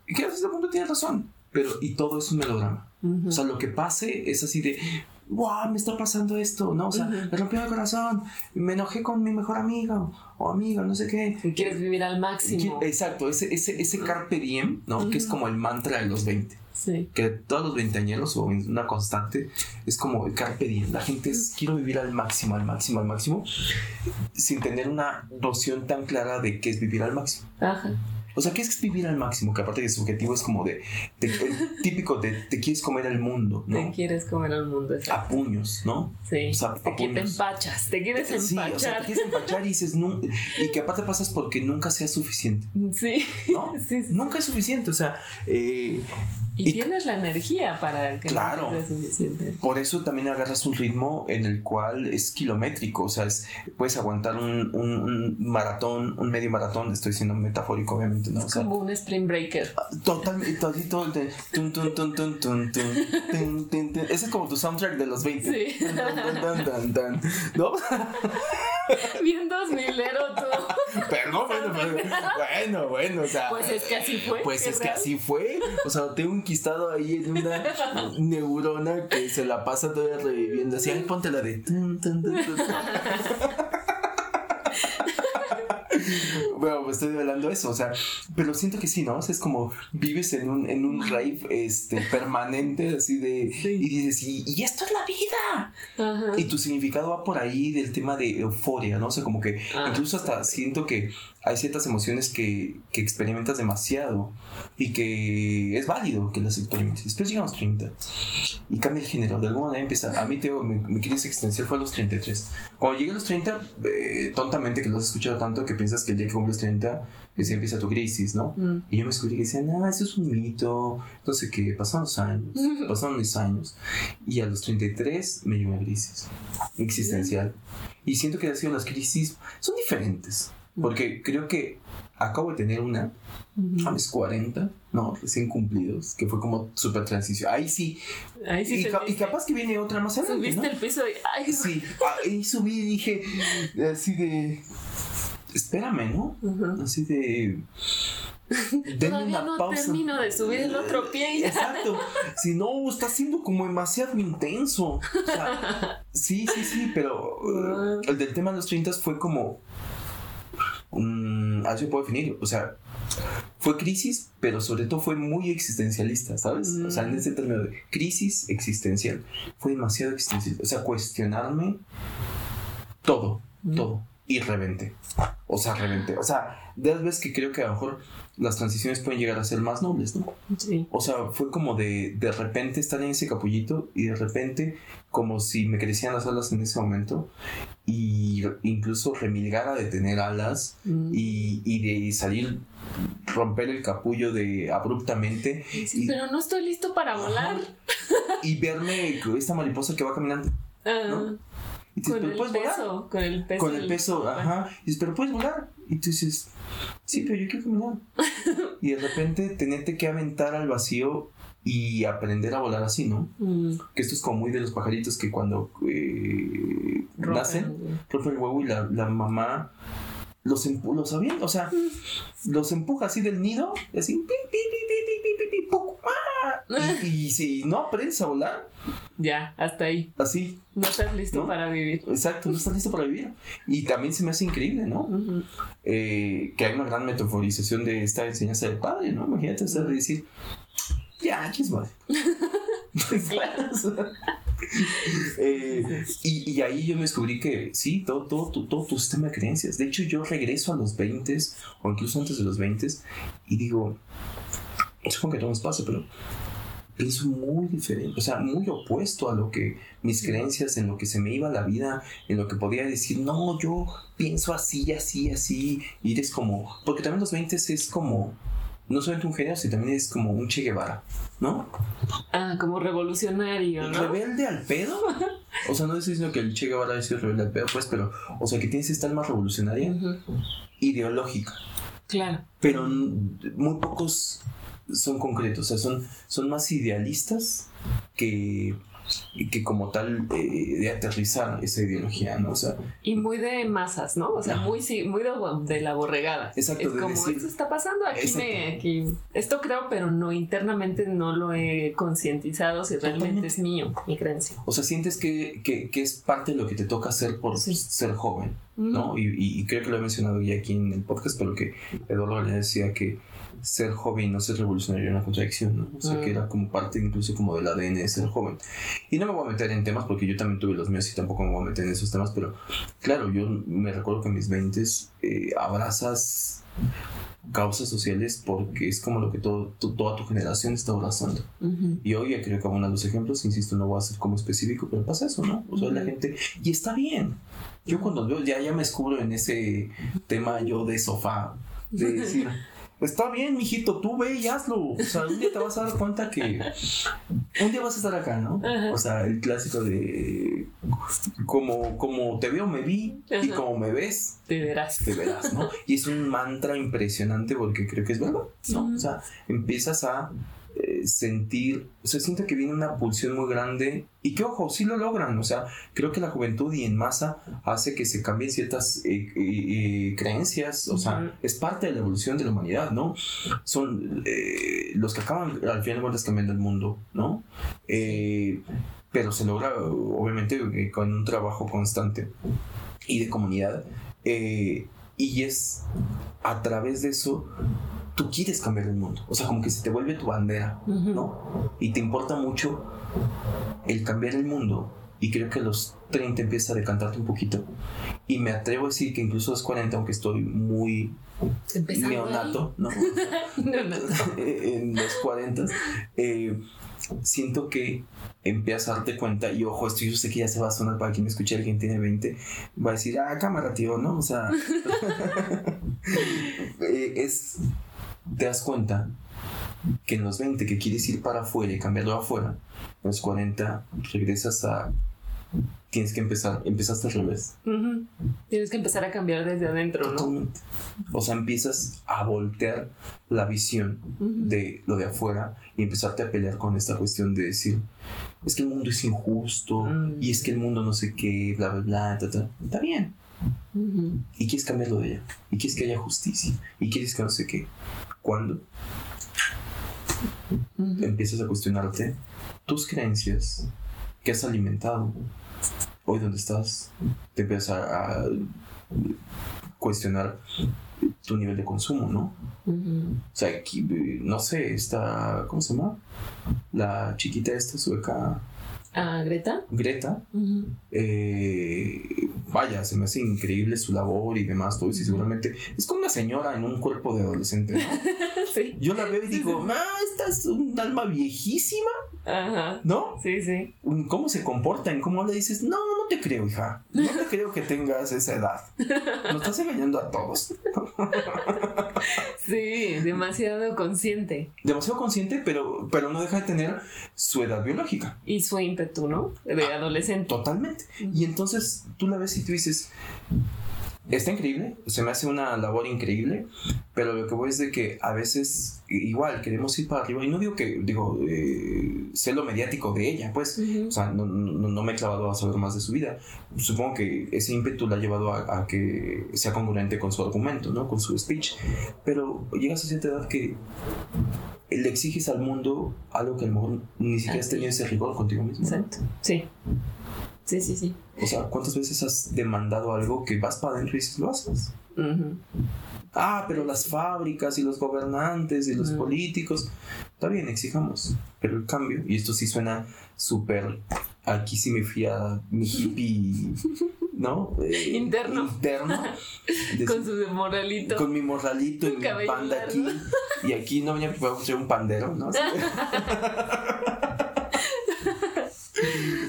y que hasta ese punto tienes razón, pero y todo es un melodrama. O sea, lo que pase es así de, wow, me está pasando esto, ¿no? O sea, me rompió el corazón, me enojé con mi mejor amigo o amiga, no sé qué. Quieres vivir al máximo. Exacto, ese, ese, ese carpe diem, ¿no? Que es como el mantra de los 20. Sí. Que todos los veinteañeros o una constante es como el carpe diem. La gente es, quiero vivir al máximo, al máximo, al máximo, sin tener una noción tan clara de qué es vivir al máximo. Ajá. O sea, ¿qué es vivir al máximo? Que aparte de su objetivo es como de, de- el típico de te quieres comer el mundo, Te ¿no? quieres comer al mundo. exacto. A puños, ¿no? Sí. o sea, te, que te empachas. Te quieres Sí, o sea, empachar. te quieres empachar y dices, y que aparte pasas porque nunca sea suficiente, Sí. ¿no? Sí, sí. Nunca es suficiente, o sea, eh, y, tienes la energía para que claro, no suficiente. Por eso también agarras un ritmo en el cual es kilométrico, o sea, es, puedes aguantar un, un, un, maratón, un medio maratón, estoy siendo metafórico obviamente. ¿no? Es o sea, como un spring breaker. Ah, Totalmente, Ese es como tu soundtrack de los 20. Sí. ¿No? Bien dos milero. Perdón, bueno, bueno, o sea. Pues es que así fue. Pues es que así fue. O sea, tengo un enquistado ahí en una neurona que se la pasa todavía reviviendo. Así, ay, ponte la de. Bueno, me estoy hablando eso, o sea, pero siento que sí, ¿no? O sea, es como vives en un, en un rave este, permanente, así de. Sí. Y dices, y, y esto es la vida. Ajá. Y tu significado va por ahí del tema de euforia, ¿no? O sea, como que Ah, incluso hasta siento que hay ciertas emociones que, que experimentas demasiado y que es válido que las experimentes. Después llegan los 30 y cambia el género. De alguna manera empieza. A mí, te digo, mi, mi crisis existencial fue a los 33. Cuando llegué a los 30, eh, tontamente que lo has escuchado tanto que piensas que el día que cumples 30 es empieza tu crisis, ¿no? Mm. Y yo me descubrí que decían, no, eso es un mito, sé qué, pasaron los años, pasaron mis años. Y a los 33 me llegó una crisis existencial. Y siento que han sido las crisis, son diferentes. Porque creo que acabo de tener una Ujú. a mis 40, no, recién cumplidos, que fue como súper transición. Ahí sí. Ahí sí y, y capaz que viene otra más adelante, Subiste ¿no? el piso y. Ay, Sí, ahí subí y dije, así de, espérame, ¿no? Ujú. Así de... Todavía no pausa. termino de subir el otro pie. Exacto. Si no, está siendo como demasiado intenso. O sea, sí, sí, sí, pero uh, el del tema de los 30 fue como. Mm, así se puede definir. O sea, fue crisis, pero sobre todo fue muy existencialista, ¿sabes? O sea, en ese término de crisis existencial. Fue demasiado existencialista. O sea, cuestionarme todo, Mm. todo. Y reventé. O sea, reventé. O sea, de las veces que creo que a lo mejor las transiciones pueden llegar a ser más nobles, ¿no? Sí. O sea, fue como de de repente estar en ese capullito y de repente como si me crecían las alas en ese momento y incluso remilgara de tener alas Mm. y, y de salir, romper el capullo de abruptamente Sí, y- pero no estoy listo para volar. y verme con esta mariposa que va caminando. Ah, ¿no? Y dices, con pero el puedes volar. peso, con el peso. Con el del- peso, ajá. Y dices, pero puedes volar. Y tú dices, sí, pero yo quiero caminar. y de repente tenerte que aventar al vacío y aprender a volar así, ¿no? Mm. Que esto es como muy de los pajaritos que cuando eh, nacen, rompen el huevo y la, la mamá los, empu los avienta, o sea, mm. los empuja así del nido, así, y, y, si no aprendes a volar, ya, hasta ahí. Así. No estás listo ¿no? para vivir. Exacto, no estás listo para vivir. Y también se me hace increíble, ¿no? Uh -huh. eh, que hay una gran metaforización de esta enseñanza del padre, ¿no? Imagínate, o sea, de decir, ya, chismos. eh, y, y, ahí yo me descubrí que sí, todo, todo, todo, tu sistema de creencias. De hecho, yo regreso a los 20 o incluso antes de los 20 y digo, supongo que todo nos pasa, pero pienso muy diferente, o sea, muy opuesto a lo que mis creencias, en lo que se me iba la vida, en lo que podía decir, no, yo pienso así, así, así, y eres como, porque también los 20 es como, no solamente un genio, sino también es como un Che Guevara, ¿no? Ah, como revolucionario, ¿no? Rebelde al pedo. O sea, no estoy diciendo que el Che Guevara sido rebelde al pedo, pues, pero, o sea, que tienes esta alma revolucionaria, ideológica. Claro. Pero muy pocos son concretos, o sea, son, son más idealistas que, que como tal eh, de aterrizar esa ideología, ¿no? O sea, y muy de masas, ¿no? O sea, muy, muy de, la borregada. Exacto. Es como, esto está pasando, aquí me, aquí, esto creo, pero no, internamente no lo he concientizado si realmente es mío, mi creencia. O sea, sientes que, que, que, es parte de lo que te toca hacer por ser joven, ¿no? Y, y, creo que lo he mencionado ya aquí en el podcast, pero que Eduardo le decía que ser joven y no ser revolucionario era una contradicción, ¿no? O sea, que era como parte incluso como del ADN de ser joven. Y no me voy a meter en temas porque yo también tuve los míos y tampoco me voy a meter en esos temas, pero claro, yo me recuerdo que en mis 20 eh, abrazas causas sociales porque es como lo que todo, toda tu generación está abrazando. Y hoy ya creo que uno de los ejemplos, insisto, no voy a ser como específico, pero pasa eso, ¿no? O sea, la gente, y está bien. Yo cuando veo, ya, ya me descubro en ese tema yo de sofá, de decir, Está bien, mijito, tú ve y hazlo. O sea, un día te vas a dar cuenta que un día vas a estar acá, ¿no? O sea, el clásico de como, como te veo, me vi y como me ves, te verás. Te verás, ¿no? Y es un mantra impresionante porque creo que es verdad, ¿no? O sea, empiezas a eh, sentir, o sea, siente que viene una pulsión muy grande y que, ojo, sí lo logran, o sea, creo que la juventud y en masa hace que se cambien ciertas eh, eh, creencias, o sea, es parte de la evolución de la humanidad, ¿no? Son los que acaban al final de cuentas cambiando el mundo, ¿no? pero se logra, obviamente, con un trabajo constante y de comunidad. y es a través de eso tú quieres cambiar el mundo. O sea, como que se te vuelve tu bandera, ¿no? Y te importa mucho el cambiar el mundo. Y creo que a los 30 empieza a decantarte un poquito. Y me atrevo a decir que incluso a los 40, aunque estoy muy neonato, ¿no? en los 40, eh, siento que empiezas a darte cuenta, y ojo, esto yo sé que ya se va a sonar para quien me escuche, alguien tiene 20, va a decir, ah, cámara, tío, ¿no? O sea, eh, es te das cuenta que en los 20 que quieres ir para afuera y cambiarlo afuera, en los 40 regresas a... Tienes que empezar, empezaste al revés. Tienes que empezar a cambiar desde adentro, ¿no? O sea, empiezas a voltear la visión de lo de afuera y empezarte a pelear con esta cuestión de decir, es que el mundo es injusto mm. y es que el mundo no sé qué, bla, bla, bla, Está bien. Y quieres cambiarlo de ella. Y quieres que haya justicia. Y quieres que no sé qué cuando empiezas a cuestionarte tus creencias que has alimentado, hoy donde estás, te empiezas a, cuestionar tu nivel de consumo, ¿no? O sea, aquí, no sé, esta, ¿cómo se llama? La chiquita esta sueca. Greta. Greta. eh, vaya, se me hace increíble su labor y demás, todo y seguramente es como una señora en un cuerpo de adolescente, ¿no? sí. Yo la veo y digo, ah, esta es un alma viejísima, Ajá. ¿no? Sí, sí. ¿Cómo se comporta? ¿En cómo le dices? No, no te creo, hija. No te creo que tengas esa edad. Nos estás engañando a todos. sí, demasiado consciente. Demasiado consciente, pero, pero no deja de tener su edad biológica. Y su ímpetu, ¿no? De ah, adolescente. Totalmente. Y entonces tú la ves y tú dices, está increíble, se me hace una labor increíble, pero lo que voy es de que a veces igual queremos ir para arriba y no digo que, digo, eh, sé lo mediático de ella, pues, o sea, no, no, me he clavado a saber más de su vida. Supongo que ese ímpetu la ha llevado a, que sea congruente con su argumento, ¿no? Con su speech, pero llegas a cierta edad que le exiges al mundo algo que a lo mejor ni siquiera has tenido ese rigor contigo mismo. Exacto, sí. Sí, sí, sí. O sea, ¿cuántas veces has demandado algo que vas para adentro y dices, lo haces? Ah, pero las fábricas y los gobernantes y los políticos. Está bien, exijamos. Pero el cambio, y esto sí suena súper. Aquí sí me fui a mi hippie, ¿no? Eh, interno. Interno. con su morralito. Con mi morralito y mi panda aquí. Y aquí no venía a ser un pandero, ¿no?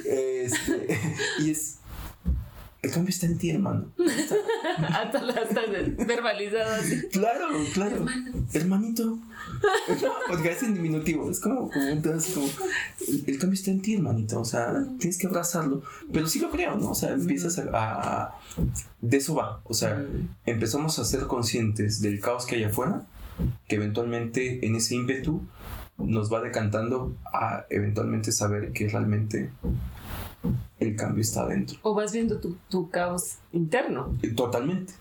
este, y es el cambio está en ti, hermano. hasta, verbalizado así. Claro, claro. Hermanito. Porque es en diminutivo. Es como, como, entonces, como el, cambio está en ti, hermanito. O sea, tienes que abrazarlo. Pero sí lo creo, ¿no? O sea, empiezas a. de eso va. O sea, empezamos a ser conscientes del caos que hay afuera. Que eventualmente en ese ímpetu nos va decantando a eventualmente saber que realmente el cambio está adentro. O vas viendo tu, caos interno. Totalmente.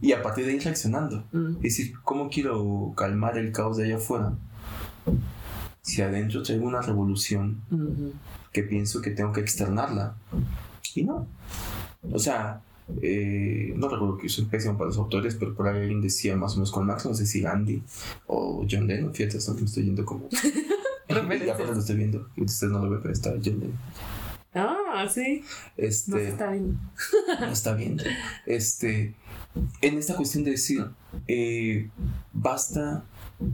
Y a partir de ahí reaccionando. Es decir, ¿cómo quiero calmar el caos de allá afuera? Si adentro traigo una revolución que pienso que tengo que externarla. Y no. O sea, eh, no recuerdo que soy pésimo para los autores, pero por ahí alguien decía más o menos con Max, no sé si Gandhi o John Lennon, fíjate, me estoy yendo como... ya lo estoy viendo, ustedes no lo ven, pero está John Lennon. Ah, sí. Este, no está viendo. no está viendo. Este, en esta cuestión de decir, eh, basta,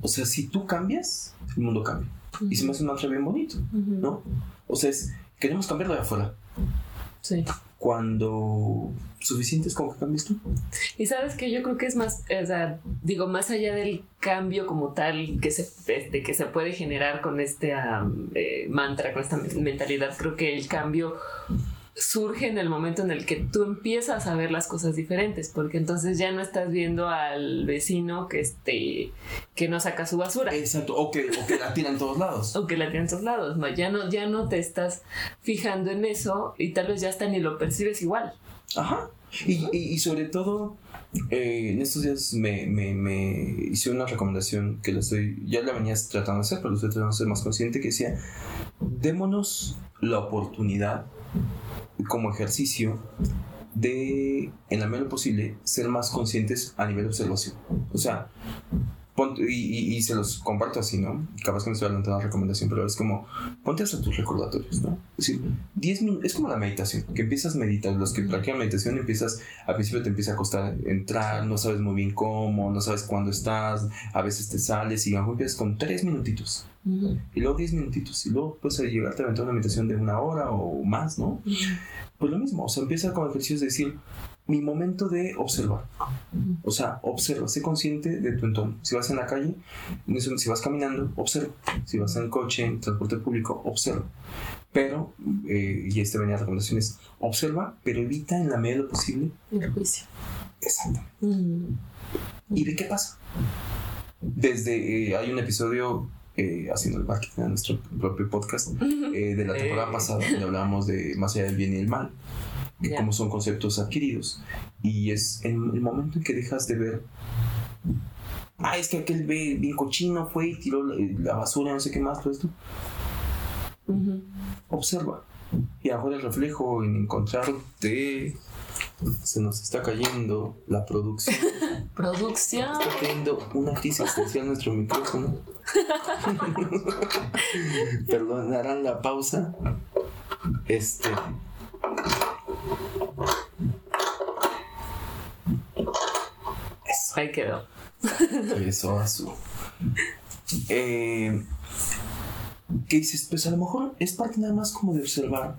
o sea, si tú cambias, el mundo cambia. Y se me hace un mantra bien bonito, ¿no? O sea, es, queremos cambiarlo de afuera. Sí cuando suficiente es como que cambies tú. Y sabes que yo creo que es más, o sea, digo, más allá del cambio como tal que se, este, que se puede generar con este mantra, con esta mentalidad, creo que el cambio surge en el momento en el que tú empiezas a ver las cosas diferentes, porque entonces ya no estás viendo al vecino que este que no saca su basura. Exacto, o que, o que la tira en todos lados. o que la tira en todos lados, no, ya no, ya no te estás fijando en eso y tal vez ya hasta ni lo percibes igual. Ajá. Y, y, sobre todo, eh, en estos días me, me, me, hice una recomendación que la estoy, ya la venías tratando de hacer, pero lo estoy tratando de ser más consciente, que decía, démonos la oportunidad como ejercicio de, en la medida posible, ser más conscientes a nivel de observación. O sea, y, se los comparto así, ¿no? Capaz que me estoy adelantando la recomendación, pero es como, ponte hasta tus recordatorios, ¿no? Es decir, 10 minutos, es como la meditación, que empiezas a meditar, los que practican meditación empiezas, al principio te empieza a costar entrar, no sabes muy bien cómo, no sabes cuándo estás, a veces te sales y a empiezas con 3 minutitos. Y luego 10 minutitos, y luego puedes llegarte a aventar una meditación de una hora o más, ¿no? Pues lo mismo, o sea, empieza con ejercicios de decir, mi momento de observar. O sea, observa, sé consciente de tu entorno. Si vas en la calle, si vas caminando, observa. Si vas en coche, en transporte público, observa. Pero, eh, y este venía a recomendaciones, observa, pero evita en la medida de lo posible el juicio. Exactamente. ¿Y de qué pasa? Desde, eh, hay un episodio eh, haciendo el marketing de nuestro propio podcast de la temporada pasada donde hablábamos de más allá del bien y el mal como son conceptos adquiridos. Y es en el momento en que dejas de ver, ah, es que aquel ve bien cochino fue y tiró la, basura, no sé qué más, todo esto. Observa. Y ahora el reflejo en encontrarte se nos está cayendo la producción. Producción. Está teniendo una crisis existencial nuestro micrófono. Perdonarán la pausa. Este. Eso. Ahí quedó. Eso, azul. Eh, ¿Qué dices? Pues a lo mejor es parte nada más como de observar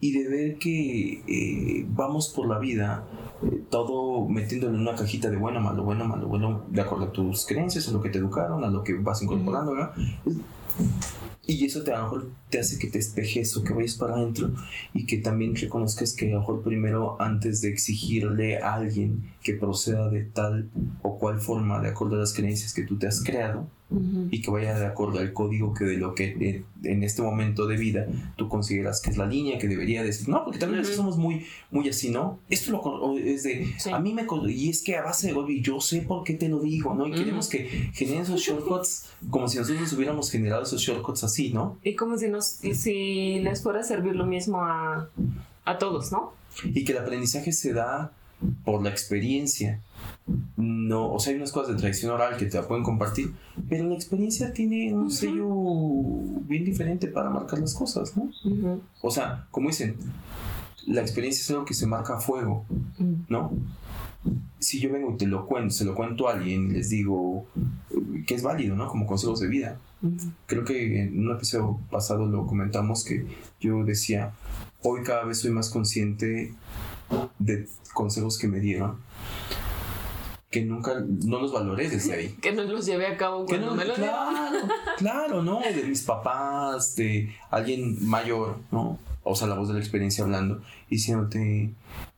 y de ver que eh, vamos por la vida eh, todo metiéndolo en una cajita de bueno, malo, bueno, malo, bueno, de acuerdo a tus creencias, a lo que te educaron, a lo que vas incorporando, ¿verdad? Y eso te, a lo mejor te hace que te espejes o que vayas para adentro y que también reconozcas que a lo mejor primero antes de exigirle a alguien que proceda de tal o cual forma de acuerdo a las creencias que tú te has creado, y que vaya de acuerdo al código que de lo que en este momento de vida tú consideras que es la línea que debería decir. No, porque también somos muy, muy así, ¿no? Esto lo, es de, a mí me... Y es que a base de golpe, yo sé por qué te lo digo, ¿no? Y queremos que generen esos shortcuts como si nosotros hubiéramos generado esos shortcuts así, ¿no? Y como si, nos, si les fuera a servir lo mismo a, a todos, ¿no? Y que el aprendizaje se da por la experiencia. No, o sea, hay unas cosas de tradición oral que te la pueden compartir, pero la experiencia tiene un sello bien diferente para marcar las cosas, ¿no? O sea, como dicen, la experiencia es algo que se marca a fuego, ¿no? Si yo vengo y te lo cuento, se lo cuento a alguien, les digo que es válido, ¿no? Como consejos de vida. Creo que en un episodio pasado lo comentamos que yo decía, hoy cada vez soy más consciente de consejos que me dieron que nunca no los valoré desde ahí. que no los llevé a cabo cuando me lo Claro, claro, ¿no? De mis papás, de alguien mayor, ¿no? O sea, la voz de la experiencia hablando, diciéndote,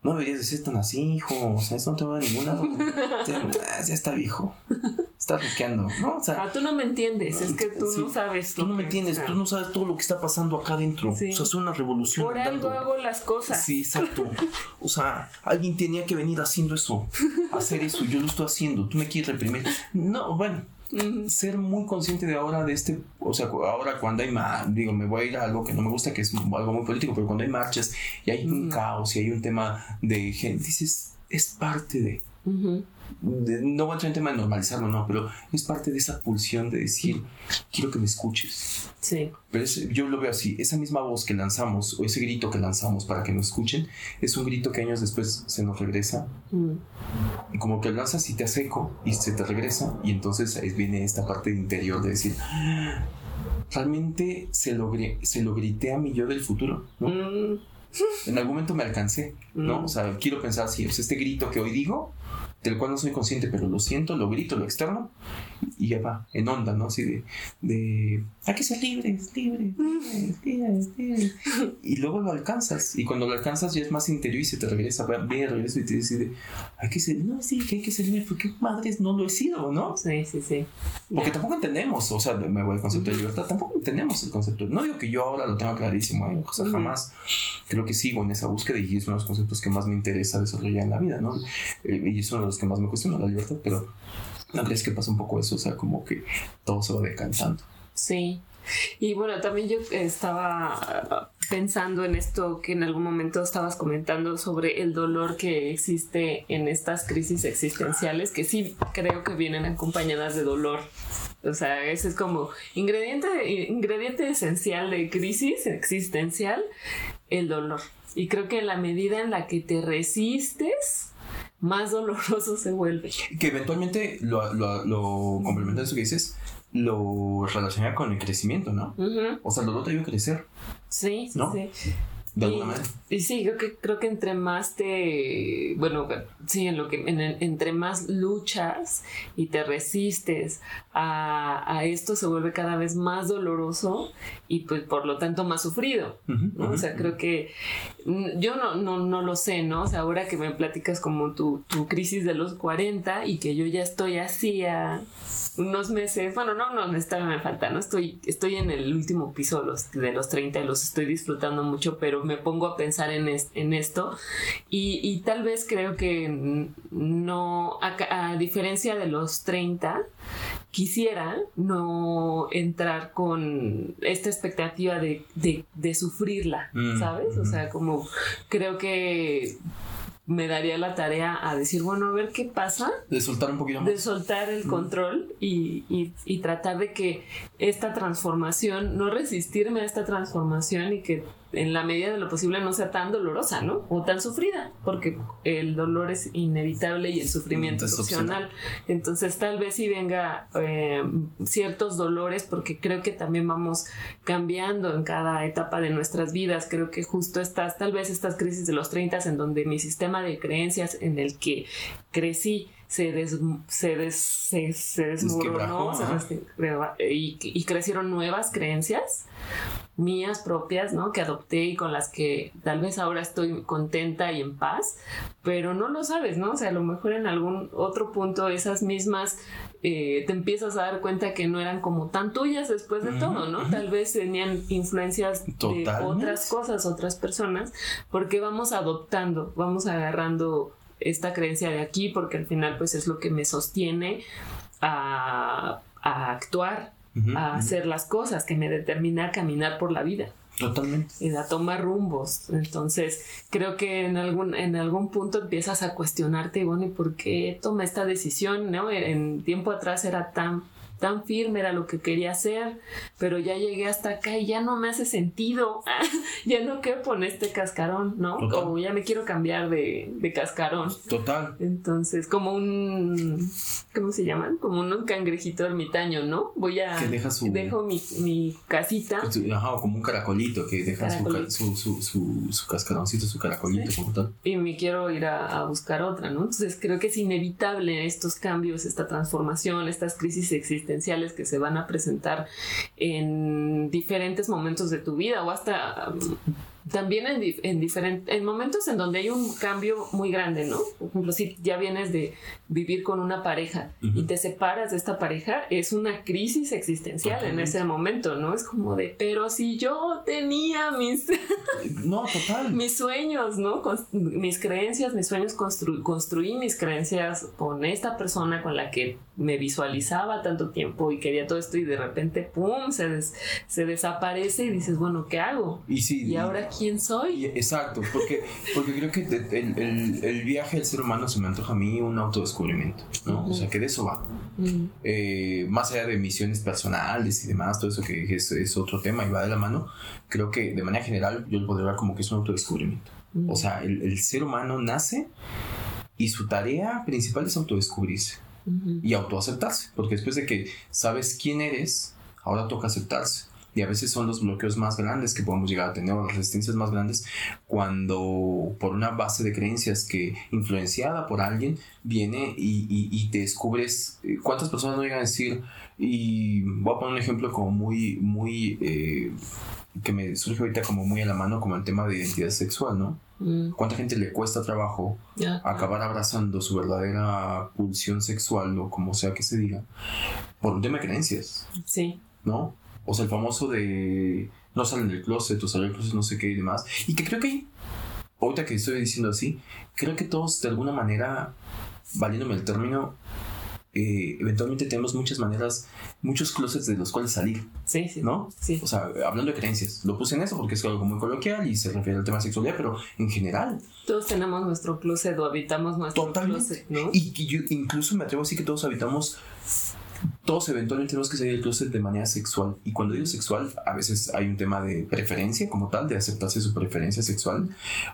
no deberías de ser tan así, hijo, o sea, eso no te va a ningún lado. ya está viejo estás bloqueando, ¿no? O sea, ah, tú no me entiendes, es que tú no sabes. Tú no me entiendes, tú no sabes todo lo que está pasando acá adentro. O sea, es una revolución. Por algo hago las cosas. Sí, exacto. o sea, alguien tenía que venir haciendo eso, hacer eso, yo lo estoy haciendo, tú me quieres reprimir. No, bueno. Ser muy consciente de ahora de este, o sea, ahora cuando hay digo, me voy a ir a algo que no me gusta, que es algo muy político, pero cuando hay marchas y hay un caos y hay un tema de gente, dices, es parte de, no voy a entrar en tema de normalizarlo, no, pero es parte de esa pulsión de decir, quiero que me escuches. Sí. Pero yo lo veo así, esa misma voz que lanzamos, o ese grito que lanzamos para que nos escuchen, es un grito que años después se nos regresa. Mm. Y como que lanzas y te hace eco y se te regresa, y entonces viene esta parte interior de decir, realmente se lo, se lo grité a mi yo del futuro, ¿no? Mm. En algún momento me alcancé, ¿no? Mm. O sea, quiero pensar así, o sea, este grito que hoy digo, del cual no soy consciente, pero lo siento, lo grito, lo externo, y ya va, en onda, ¿no? Así de, de hay que ser libres, libres, libres, libres, Y luego lo alcanzas, y cuando lo alcanzas ya es más interior y se te regresa, bien, regreso y te dice, hay que ser, no, sí, que hay que ser libre, porque madres no lo he sido, ¿no? Sí, sí, sí. Porque tampoco entendemos, o sea, me voy al concepto de libertad, tampoco entendemos el concepto. No digo que yo ahora lo tenga clarísimo, ¿eh? o sea, jamás creo que sigo en esa búsqueda y es uno de los conceptos que más me interesa desarrollar en la vida, ¿no? Eh, y es uno de los que más me cuestiona la libertad, pero la verdad es que pasa un poco eso, o sea, como que todo se va decantando. Sí. Y bueno, también yo estaba pensando en esto que en algún momento estabas comentando sobre el dolor que existe en estas crisis existenciales, que sí creo que vienen acompañadas de dolor. O sea, ese es como ingrediente, ingrediente esencial de crisis existencial, el dolor. Y creo que en la medida en la que te resistes, más doloroso se vuelve. Que eventualmente lo, lo, lo complementa eso que dices, lo relaciona con el crecimiento, ¿no? O sea, el dolor te ayuda a crecer. Sí, sí, sí y, sí, creo que, creo que entre más te, bueno, sí, en lo que, entre más luchas y te resistes a, esto se vuelve cada vez más doloroso y pues por lo tanto más sufrido, O sea, creo que yo no, no, no lo sé, ¿no? O sea, ahora que me platicas como tu, tu crisis de los 40 y que yo ya estoy así a unos meses, bueno, no, no, esta me falta, ¿no? Estoy, estoy en el último piso de los, de los 30 y los estoy disfrutando mucho, pero me pongo a pensar en, en esto y, tal vez creo que no, a, diferencia de los 30, quisiera no entrar con esta expectativa de, de, sufrirla, mm, ¿sabes? O sea, como creo que me daría la tarea a decir, bueno, a ver qué pasa. De soltar un poquito más. De soltar el control y, y, y, tratar de que esta transformación, no resistirme a esta transformación y que en la medida de lo posible no sea tan dolorosa, ¿no? O tan sufrida, porque el dolor es inevitable y el sufrimiento es opcional. Entonces tal vez si venga eh, ciertos dolores, porque creo que también vamos cambiando en cada etapa de nuestras vidas. Creo que justo estas, tal vez estas crisis de los 30 en donde mi sistema de creencias en el que crecí se, se, se, desmoronó y, y, crecieron nuevas creencias mías propias, ¿no? Que adopté y con las que tal vez ahora estoy contenta y en paz, pero no lo sabes, ¿no? O sea, a lo mejor en algún otro punto esas mismas eh, te empiezas a dar cuenta que no eran como tan tuyas después de todo, ¿no? Tal vez tenían influencias de otras cosas, otras personas, porque vamos adoptando, vamos agarrando esta creencia de aquí, porque al final pues es lo que me sostiene a, a actuar a hacer las cosas, que me determina a caminar por la vida. Totalmente. Y a tomar rumbos. Entonces, creo que en algún, en algún punto empiezas a cuestionarte, bueno, ¿y por qué toma esta decisión? ¿No? En tiempo atrás era tan tan firme era lo que quería hacer, pero ya llegué hasta acá y ya no me hace sentido, ya no quepo en este cascarón, ¿no? Como ya me quiero cambiar de, de, cascarón. Total. Entonces, como un, ¿cómo se llaman? Como un cangrejito ermitaño, ¿no? Voy a... Que deja su... Dejo mi, mi casita. Ajá, como un caracolito que deja su, su, su, su, cascaroncito, su caracolito como tal. Y me quiero ir a, a buscar otra, ¿no? Entonces creo que es inevitable estos cambios, esta transformación, estas crisis existen que se van a presentar en diferentes momentos de tu vida o hasta también en, en diferentes en momentos en donde hay un cambio muy grande, ¿no? Por ejemplo, si ya vienes de vivir con una pareja y te separas de esta pareja, es una crisis existencial en ese momento, ¿no? Es como de, pero si yo tenía mis no, total. mis sueños, ¿no? mis creencias, mis sueños construí mis creencias con esta persona con la que me visualizaba tanto tiempo y quería todo esto y de repente pum se se desaparece y dices, bueno, ¿qué hago? Y sí, y ahora quién soy. Exacto, porque, porque creo que el, el, viaje del ser humano se me antoja a mí un autodescubrimiento, ¿no? O sea, que de eso va. Eh, más allá de misiones personales y demás, todo eso que es, es, otro tema y va de la mano, creo que de manera general yo lo podría ver como que es un autodescubrimiento. O sea, el, el ser humano nace y su tarea principal es autodescubrirse y autoaceptarse, porque después de que sabes quién eres, ahora toca aceptarse y a veces son los bloqueos más grandes que podemos llegar a tener o las resistencias más grandes cuando por una base de creencias que influenciada por alguien viene y, y, te descubres eh, cuántas personas no llegan a decir y voy a poner un ejemplo como muy muy eh, que me surge ahorita como muy a la mano como el tema de identidad sexual, ¿no? Mm. ¿Cuánta gente le cuesta trabajo acabar abrazando su verdadera pulsión sexual o como sea que se diga por un tema de creencias? Sí. ¿No? O sea, el famoso de no salen del closet o salen del closet no sé qué y demás. Y que creo que, ahorita que estoy diciendo así, creo que todos de alguna manera, valiéndome el término, eh, eventualmente tenemos muchas maneras, muchos closets de los cuales salir. Sí, sí. ¿No? Sí. O sea, hablando de creencias. Lo puse en eso porque es algo muy coloquial y se refiere al tema de sexualidad, pero en general. Todos tenemos nuestro closet o habitamos nuestro closet, ¿no? Y, y yo incluso me atrevo a decir que todos habitamos todos eventualmente tenemos que salir del closet de manera sexual. Y cuando digo sexual, a veces hay un tema de preferencia como tal, de aceptarse su preferencia sexual,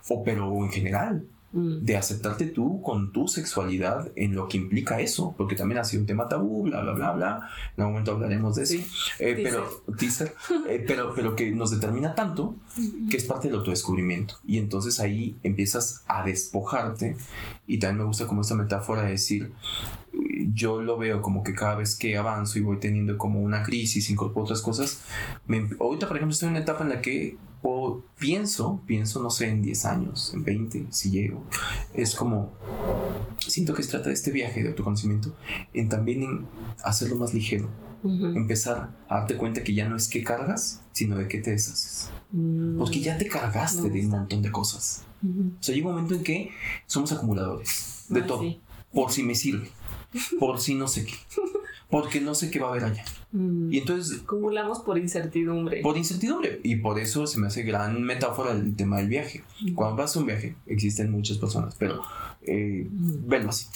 o pero en general, mm. de aceptarte tú con tu sexualidad en lo que implica eso, porque también ha sido un tema tabú, bla, bla, bla, bla. En algún momento hablaremos de eso. Eh, pero, teaser, eh, pero, pero que nos determina tanto que es parte del autodescubrimiento. Y entonces ahí empiezas a despojarte. Y también me gusta como esta metáfora de decir, yo lo veo como que cada vez que avanzo y voy teniendo como una crisis, incorporo otras cosas. Me, ahorita, por ejemplo, estoy en una etapa en la que pienso, pienso, no sé, en 10 años, en 20, si llego. Es como, siento que se trata de este viaje de autoconocimiento, en también en hacerlo más ligero. Empezar a darte cuenta que ya no es que cargas, sino de que te deshaces. Mm. Porque ya te cargaste de un montón de cosas. O sea, llega un momento en que somos acumuladores de ah, todo. Por si me sirve por si no sé qué. Porque no sé qué va a haber allá. Mm. Y entonces... Acumulamos por incertidumbre. Por incertidumbre. Y por eso se me hace gran metáfora el tema del viaje. Mm. Cuando vas a un viaje, existen muchas personas, pero eh, mm. así.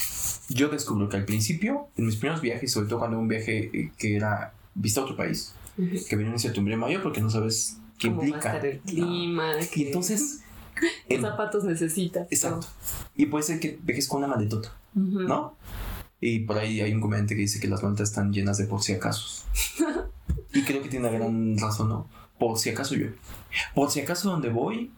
Yo descubro que al principio, en mis primeros viajes, sobre todo cuando un viaje eh, que era vista a otro país, que viene una incertidumbre mayor porque no sabes qué implica. el clima. Y entonces... ¿Qué zapatos necesitas? Exacto. Y puede ser que viajes con una maletota, ¿no? Y por ahí hay un comediante que dice que las maletas están llenas de por si acaso. y creo que tiene una gran razón, ¿no? Por si acaso yo. Por si acaso donde voy,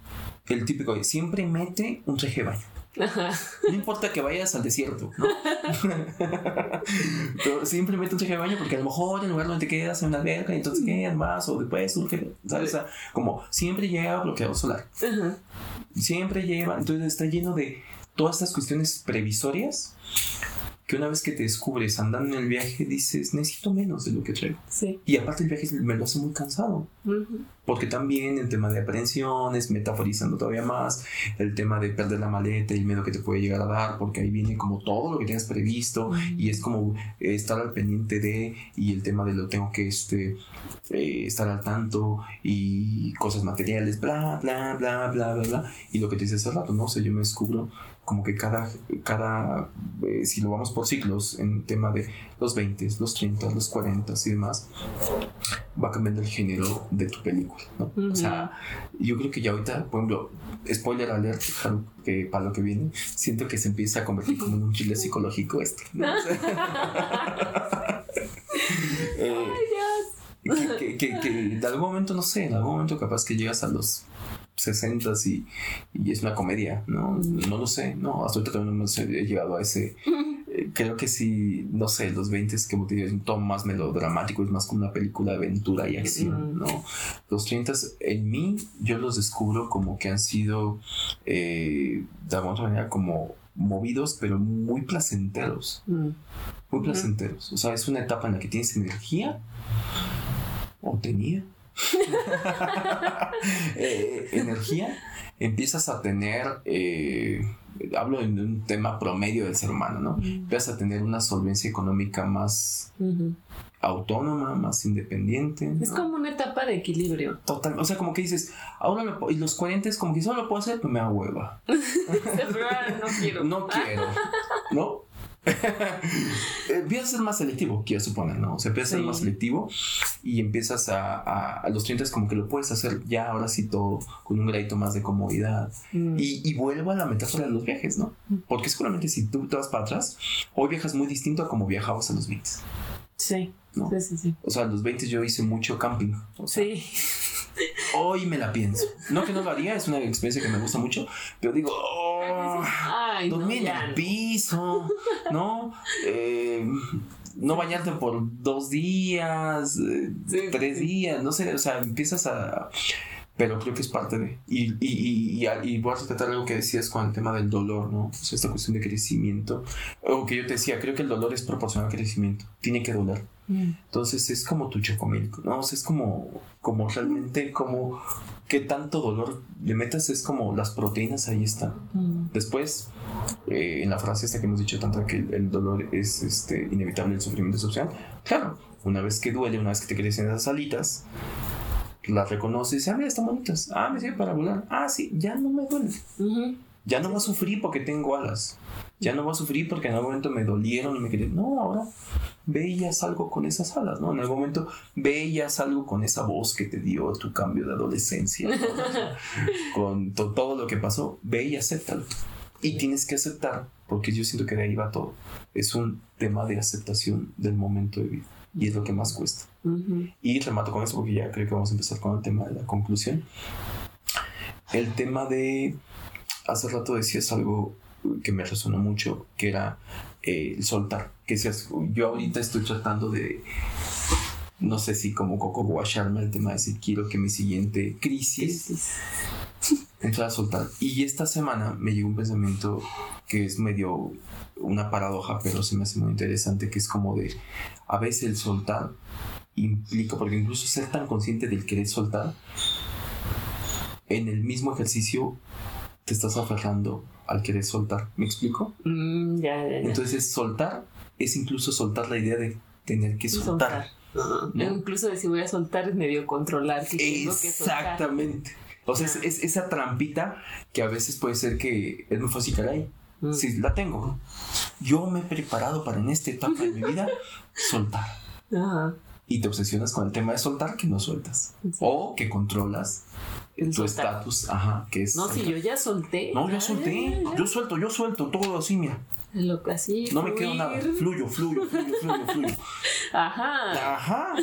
el típico siempre mete un traje de baño. No importa que vayas al desierto, ¿no? Pero simplemente un traje de baño porque a lo mejor en lugar donde te quedas en una alberca y entonces quedas más o después, ¿sabes? O sea, como siempre lleva bloqueador solar. Siempre lleva, entonces está lleno de todas estas cuestiones previsorias que una vez que te descubres andando en el viaje dices, necesito menos de lo que traigo. Sí. Y aparte el viaje me lo hace muy cansado. Porque también el tema de aprensiones, metaforizando todavía más, el tema de perder la maleta y el miedo que te puede llegar a dar, porque ahí viene como todo lo que tienes previsto y es como estar al pendiente de, y el tema de lo tengo que este, eh, estar al tanto y cosas materiales, bla, bla, bla, bla, bla, bla. Y lo que te dice hace rato, no sé, yo me descubro como que cada, cada eh, si lo vamos por ciclos en tema de los 20, los 30, los 40 y demás, va cambiando el género de tu película, ¿no? O sea, yo creo que ya ahorita, por ejemplo, spoiler alert, que para lo que viene, siento que se empieza a convertir como en un chile psicológico esto, ¿no? eh, que, que, que, de algún momento, no sé, en algún momento capaz que llegas a los 60 y, y es una comedia, ¿no? No lo sé, no, hasta ahorita también no he llegado a ese. Eh, creo que sí, no sé, los 20 es digo, es un tono más melodramático, es más como una película de aventura y acción, ¿no? Los 30 en mí, yo los descubro como que han sido, eh, de alguna manera, como movidos, pero muy placenteros. Mm. Muy placenteros. O sea, es una etapa en la que tienes energía, o tenía, Eh, energía, empiezas a tener, eh, hablo en un tema promedio del ser humano, ¿no? Empiezas a tener una solvencia económica más autónoma, más independiente. Es como una etapa de equilibrio. Total, o sea, como que dices, ahora lo, y los 40 es como que solo lo puedo hacer, pero me da hueva. no quiero. No quiero, ¿no? empiezas a ser más selectivo, quiero suponer, ¿no? O sea, empiezas a ser más selectivo y empiezas a, a, los 30 como que lo puedes hacer ya ahora sí todo con un gradito más de comodidad. Mm. Y, y, vuelvo a la metáfora de los viajes, ¿no? Mm. Porque seguramente si tú te vas para atrás, hoy viajas muy distinto a como viajabas a los 20. Sí. Sí, sí, sí. O sea, a los 20 yo hice mucho camping. sí. Hoy me la pienso. No que no lo haría, es una experiencia que me gusta mucho, pero digo, oh, dormir en el piso, ¿no? Eh, no bañarte por dos días, eh, tres días, no sé, o sea, empiezas a pero creo que es parte de. Y, y, y, y, voy a tratar algo que decías con el tema del dolor, ¿no? O sea, esta cuestión de crecimiento. O que yo te decía, creo que el dolor es proporcional al crecimiento. Tiene que doler. Mm. Entonces es como tu chocomil, ¿no? O sea, es como, como realmente como qué tanto dolor le metas, es como las proteínas ahí están. Mm. Después, eh, en la frase esta que hemos dicho tanto que el, dolor es este, inevitable, el sufrimiento es opcional. Claro, una vez que duele, una vez que te crecen esas alitas, las reconoce y dice, ah, mira, están bonitas. Ah, me sirve para volar. Ah, sí, ya no me duele. Ya no voy a sufrir porque tengo alas. Ya no voy a sufrir porque en algún momento me dolieron y me querían. No, ahora veías algo con esas alas, ¿no? En algún momento veías algo con esa voz que te dio tu cambio de adolescencia. con todo lo que pasó, ve y acéptalo. Y tienes que aceptar, porque yo siento que de ahí va todo. Es un tema de aceptación del momento de vida y es lo que más cuesta. Y remato con eso porque ya creo que vamos a empezar con el tema de la conclusión. El tema de, hace rato decías algo que me resonó mucho, que era eh, el soltar. Que decías, yo ahorita estoy tratando de, no sé si como Coco guacharme el tema de decir, quiero que mi siguiente crisis entre a soltar. Y esta semana me llegó un pensamiento que es medio una paradoja, pero se me hace muy interesante, que es como de, a veces el soltar implica, porque incluso ser tan consciente del querer soltar, en el mismo ejercicio te estás aferrando al querer soltar. ¿Me explico? Mm, Entonces, soltar es incluso soltar la idea de tener que soltar. Incluso de si voy a soltar es medio controlar que Exactamente. O sea, es, esa trampita que a veces puede ser que es muy fácil caer ahí. Mm. Sí, la tengo. Yo me he preparado para en esta etapa de mi vida soltar. Y te obsesionas con el tema de soltar que no sueltas. O que controlas tu estatus, ajá, que es... No, si yo ya solté. No, yo solté. Yo suelto, yo suelto todo así, mira. Lo que así. No me quedo nada. Fluyo, fluyo, fluyo, fluyo, fluyo. Ajá. Ajá.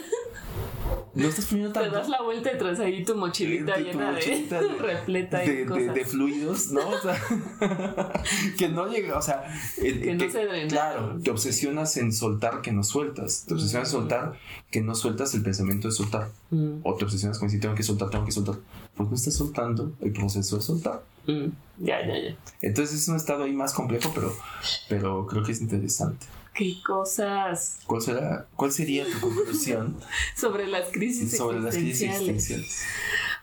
No estás fluyendo tanto. Te das la vuelta y traes ahí tu mochilita llena de, repleta de, de, de, fluidos, ¿no? O sea, que no llega, o sea, que, no se drena. Claro, te obsesionas en soltar que no sueltas. Te obsesionas en soltar que no sueltas el pensamiento de soltar. Mm. O te obsesionas con si tengo que soltar, tengo que soltar. Pues no estás soltando el proceso de soltar. Mm. Ya, ya, ya. Entonces es un estado ahí más complejo, pero, pero creo que es interesante. ¿Qué cosas? ¿Cuál, será, cuál sería tu conclusión? sobre las crisis Sobre las crisis existenciales.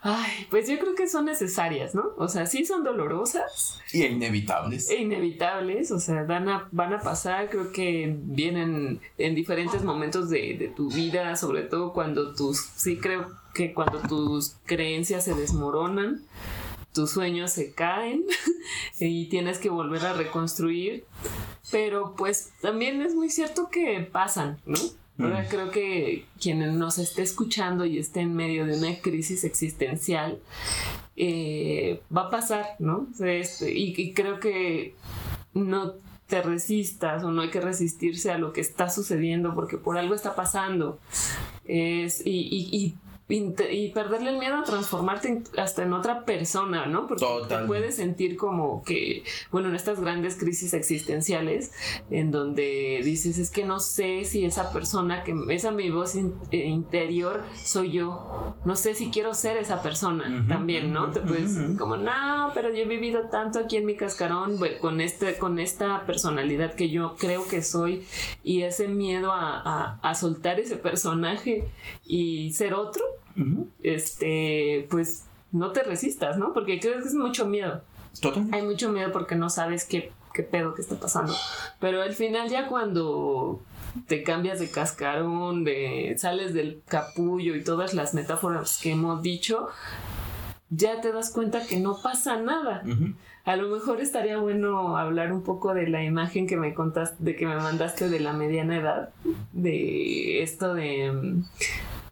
Ay, pues yo creo que son necesarias, ¿no? O sea, sí son dolorosas. Y inevitables. E inevitables, o sea, van a, van a pasar, creo que vienen en diferentes momentos de, de tu vida, sobre todo cuando tus, sí creo que cuando tus creencias se desmoronan, tus sueños se caen y tienes que volver a reconstruir. Pero pues también es muy cierto que pasan, ¿no? Ahora mm. creo que quien nos esté escuchando y esté en medio de una crisis existencial, eh, va a pasar, ¿no? Este, y, creo que no te resistas o no hay que resistirse a lo que está sucediendo porque por algo está pasando. Es, y y perderle el miedo a transformarte hasta en otra persona, ¿no? Porque te puedes sentir como que, bueno, en estas grandes crisis existenciales, en donde dices, es que no sé si esa persona, que esa mi voz eh, interior soy yo, no sé si quiero ser esa persona también, ¿no? Te puedes, como, no, pero yo he vivido tanto aquí en mi cascarón con, este, con esta personalidad que yo creo que soy y ese miedo a, a soltar ese personaje y ser otro este, pues no te resistas, ¿no? Porque creo que es mucho miedo. Hay mucho miedo porque no sabes qué, qué pedo que está pasando. Pero al final ya cuando te cambias de cascarón, de sales del capullo y todas las metáforas que hemos dicho, ya te das cuenta que no pasa nada. A lo mejor estaría bueno hablar un poco de la imagen que me contaste, de que me mandaste de la mediana edad, de esto de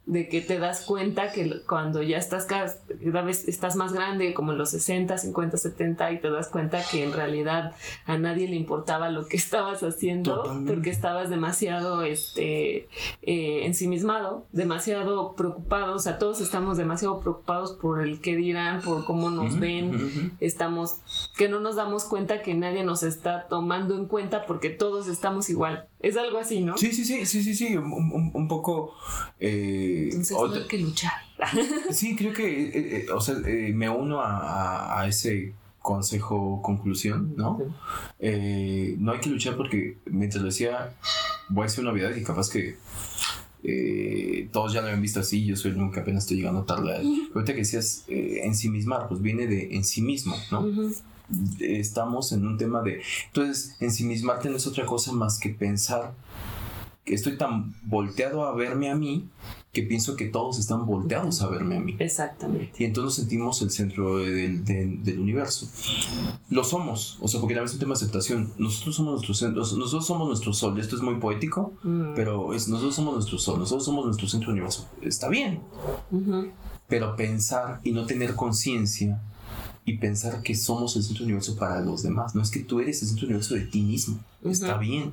de que te das cuenta que cuando ya estás cada vez estás más grande, como en los 60, 50, 70, y te das cuenta que en realidad a nadie le importaba lo que estabas haciendo porque estabas demasiado este, eh, ensimismado, demasiado preocupado, o sea, todos estamos demasiado preocupados por el que dirán, por cómo nos ven, estamos, que no nos damos cuenta que nadie nos está tomando en cuenta porque todos estamos igual. Es algo así, ¿no? Sí, sí, sí, sí, sí, sí, un, poco... Eh, Entonces hay que luchar. sí, creo que, eh, eh, o sea, eh, me uno a, ese consejo, conclusión, ¿no? no hay que luchar porque, mientras lo decía, voy a hacer una vida y capaz que todos ya lo habían visto así, yo soy el único que apenas estoy llegando tarde. Ahorita que decías ensimismar, pues viene de en sí mismo, ¿no? Estamos en un tema de... Entonces, ensimismarte no es otra cosa más que pensar que estoy tan volteado a verme a mí que pienso que todos están volteados a verme a mí. Exactamente. Y entonces nos sentimos el centro del, del, universo. Lo somos, o sea, porque también es un tema de aceptación. Nosotros somos nuestro centro, nosotros somos nuestro sol. Esto es muy poético, mm. pero es, nosotros somos nuestro sol, nosotros somos nuestro centro del universo. Está bien. Pero pensar y no tener conciencia y pensar que somos el centro universo para los demás. No es que tú eres el centro universo de ti mismo. Está bien.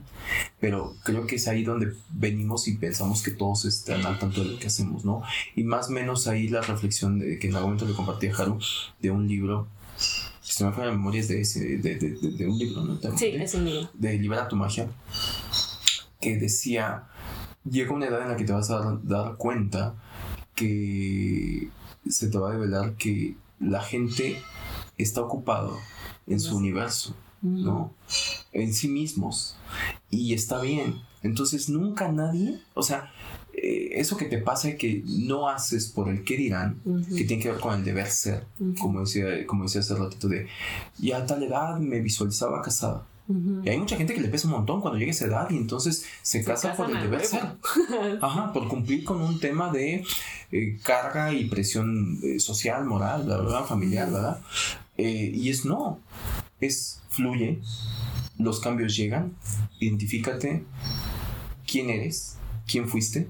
Pero creo que es ahí donde venimos y pensamos que todos están al tanto de lo que hacemos, ¿no? Y más o menos ahí la reflexión de, que en algún momento le compartí a Haru de un libro. Se me fue la memoria de, ese, de, de, de, un libro, ¿no? sí, es un libro. De Libera tu magia. Que decía: llega una edad en la que te vas a dar, dar cuenta que se te va a develar que la gente está ocupado en su universo, ¿no? En sí mismos. Y está bien. Entonces nunca nadie, o sea, eh, eso que te pasa y que no haces por el que dirán, que tiene que ver con el deber ser, como, decía, como decía hace ratito de, ya a tal edad me visualizaba casada. Y hay mucha gente que le pesa un montón cuando llega a esa edad y entonces se, casa por el deber ser. Ajá, por cumplir con un tema de eh, carga y presión eh, social, moral, bla, familiar, ¿verdad? Eh, y es no, es fluye, los cambios llegan, identifícate quién eres, quién fuiste.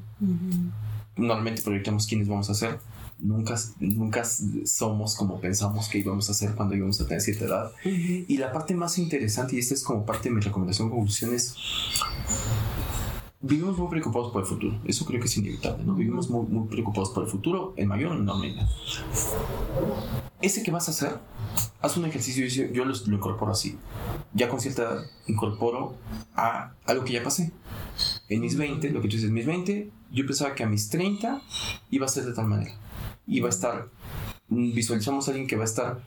Normalmente proyectamos quiénes vamos a ser nunca, nunca somos como pensamos que íbamos a ser cuando íbamos a tener cierta edad. Y la parte más interesante, y esta es como parte de mi recomendación, conclusión, es vivimos muy preocupados por el futuro. Eso creo que es inevitable, ¿no? Vivimos muy, muy preocupados por el futuro, en mayor o en menor. Ese que vas a hacer, haz un ejercicio, yo, yo lo, lo, incorporo así. Ya con cierta edad, incorporo a algo que ya pasé. En mis 20, lo que tú dices, mis 20, yo pensaba que a mis 30 iba a ser de tal manera. Iba a estar, visualizamos a alguien que va a estar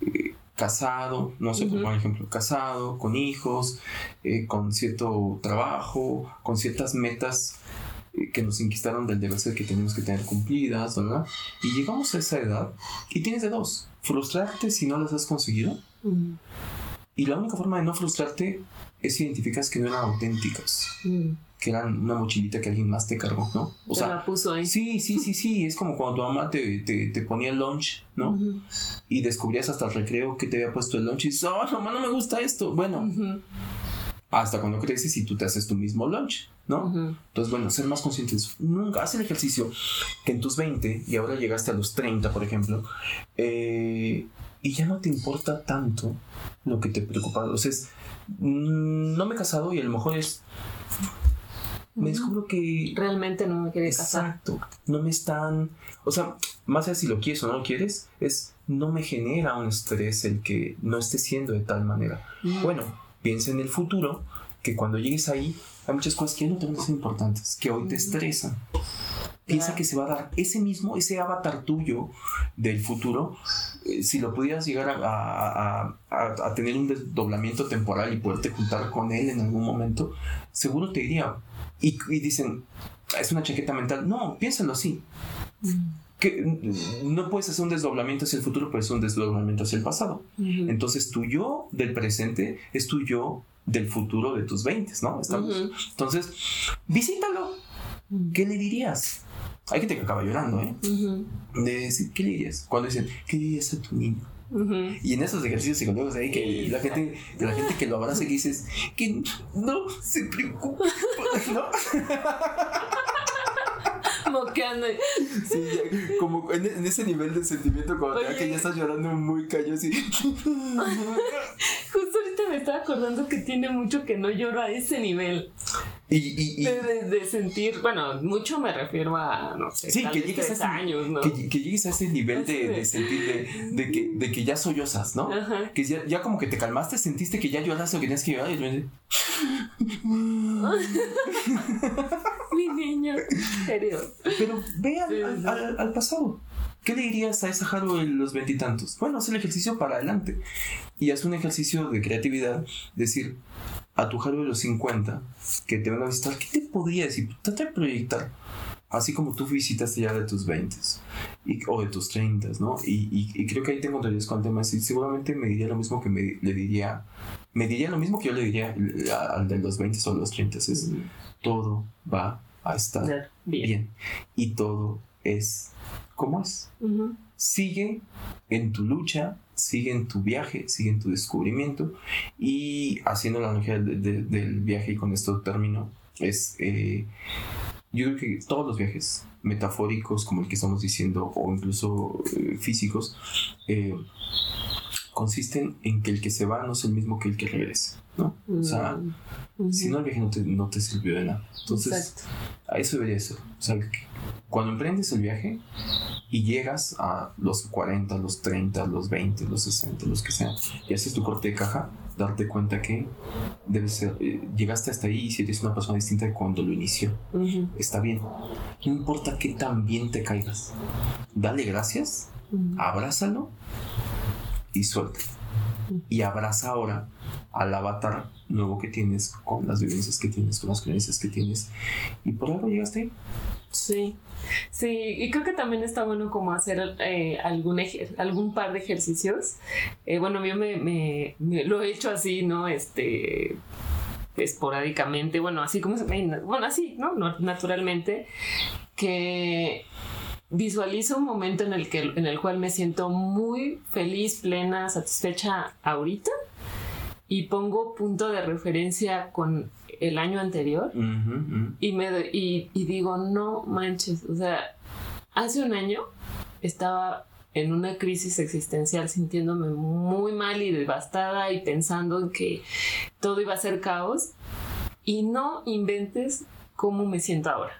eh, casado, no sé, por ejemplo, casado, con hijos, eh, con cierto trabajo, con ciertas metas eh, que nos inquistaron del deber ser que tenemos que tener cumplidas, ¿verdad? Y llegamos a esa edad y tienes de dos, frustrarte si no las has conseguido. Y la única forma de no frustrarte es identificar que no eran auténticas que eran una mochilita que alguien más te cargó, ¿no? O sea, la puso ahí. Sí, sí, sí, sí. Es como cuando tu mamá te, te, ponía el lunch, ¿no? Y descubrías hasta el recreo que te había puesto el lunch y dices, oh, mamá, no me gusta esto. Bueno, hasta cuando creces y tú te haces tu mismo lunch, ¿no? Entonces, bueno, ser más conscientes. Nunca haz el ejercicio que en tus 20 y ahora llegaste a los 30, por ejemplo, eh, y ya no te importa tanto lo que te preocupa. O sea, mm, no me he casado y a lo mejor es me descubro que... Realmente no me quiere casar. Exacto. No me están... O sea, más allá si lo quieres o no lo quieres, es no me genera un estrés el que no esté siendo de tal manera. Mm. Bueno, piensa en el futuro, que cuando llegues ahí hay muchas cosas que no te a ser importantes, que hoy te estresan. Piensa que se va a dar ese mismo, ese avatar tuyo del futuro, eh, si lo pudieras llegar a, a, a, tener un desdoblamiento temporal y poderte juntar con él en algún momento, seguro te diría, y, dicen, es una chaqueta mental. No, piénsalo así. Que no puedes hacer un desdoblamiento hacia el futuro, pero es un desdoblamiento hacia el pasado. Entonces tu yo del presente es tu yo del futuro de tus 20, ¿no? Estamos. Entonces, visítalo. ¿Qué le dirías? Hay gente que acaba llorando, ¿eh? De decir, ¿qué le dirías? Cuando dicen, ¿qué le dirías a tu niño? Y en esos ejercicios psicológicos ahí que la gente, la gente que lo abraza y que dices que no se preocupe, ¿no? Moqueando. Sí, como en, ese nivel de sentimiento cuando te que ya estás llorando muy callo así. Justo ahorita me estaba acordando que tiene mucho que no lloro a ese nivel. Y, De, sentir, bueno, mucho me refiero a, no sé, sí, que llegues a ese, años, ¿no? que, llegues a ese nivel de, sentir, de, que, de que ya sollozas, ¿no? Que ya, ya, como que te calmaste, sentiste que ya lloraste o que tenías que llorar y Mi niño, serio. Pero ve al, al, pasado. ¿Qué le dirías a esa Haru en los veintitantos? Bueno, haz el ejercicio para adelante. Y haz un ejercicio de creatividad. Decir, a tu Haru de los 50 que te van a visitar, ¿qué te podría decir? Trata de proyectar. Así como tú visitaste ya de tus 20 y, o de tus 30, ¿no? Y, y, creo que ahí tengo teorías con el tema. Y seguramente me diría lo mismo que me, le diría. Me diría lo mismo que yo le diría al de los 20 o los 30. Es todo va a estar bien. Y todo es como es. Sigue en tu lucha, sigue en tu viaje, sigue en tu descubrimiento. Y haciendo la analogía del viaje y con esto termino, es, eh, yo creo que todos los viajes metafóricos como el que estamos diciendo o incluso eh, físicos eh, consisten en que el que se va no es el mismo que el que regresa, ¿no? O sea, mm. si no el viaje no te, no te, sirvió de nada. Entonces, a eso debería ser. O sea, cuando emprendes el viaje y llegas a los 40, los 30, los 20, los 60, los que sean, y haces tu corte de caja, darte cuenta que debes ser, eh, llegaste hasta ahí y si eres una persona distinta de cuando lo inició. Está bien. No importa qué tan bien te caigas. Dale gracias, abrázalo y suelta. Y abraza ahora al avatar nuevo que tienes, con las vivencias que tienes, con las creencias que tienes. Y por algo llegaste. Sí, sí, y creo que también está bueno como hacer eh, algún, algún par de ejercicios. Eh, bueno, yo me, me, lo he hecho así, ¿no? Este, esporádicamente, bueno, así como se bueno, así, ¿no? Naturalmente, que visualizo un momento en el, que, en el cual me siento muy feliz, plena, satisfecha ahorita y pongo punto de referencia con el año anterior y me y, y digo no manches o sea hace un año estaba en una crisis existencial sintiéndome muy mal y devastada y pensando en que todo iba a ser caos y no inventes cómo me siento ahora,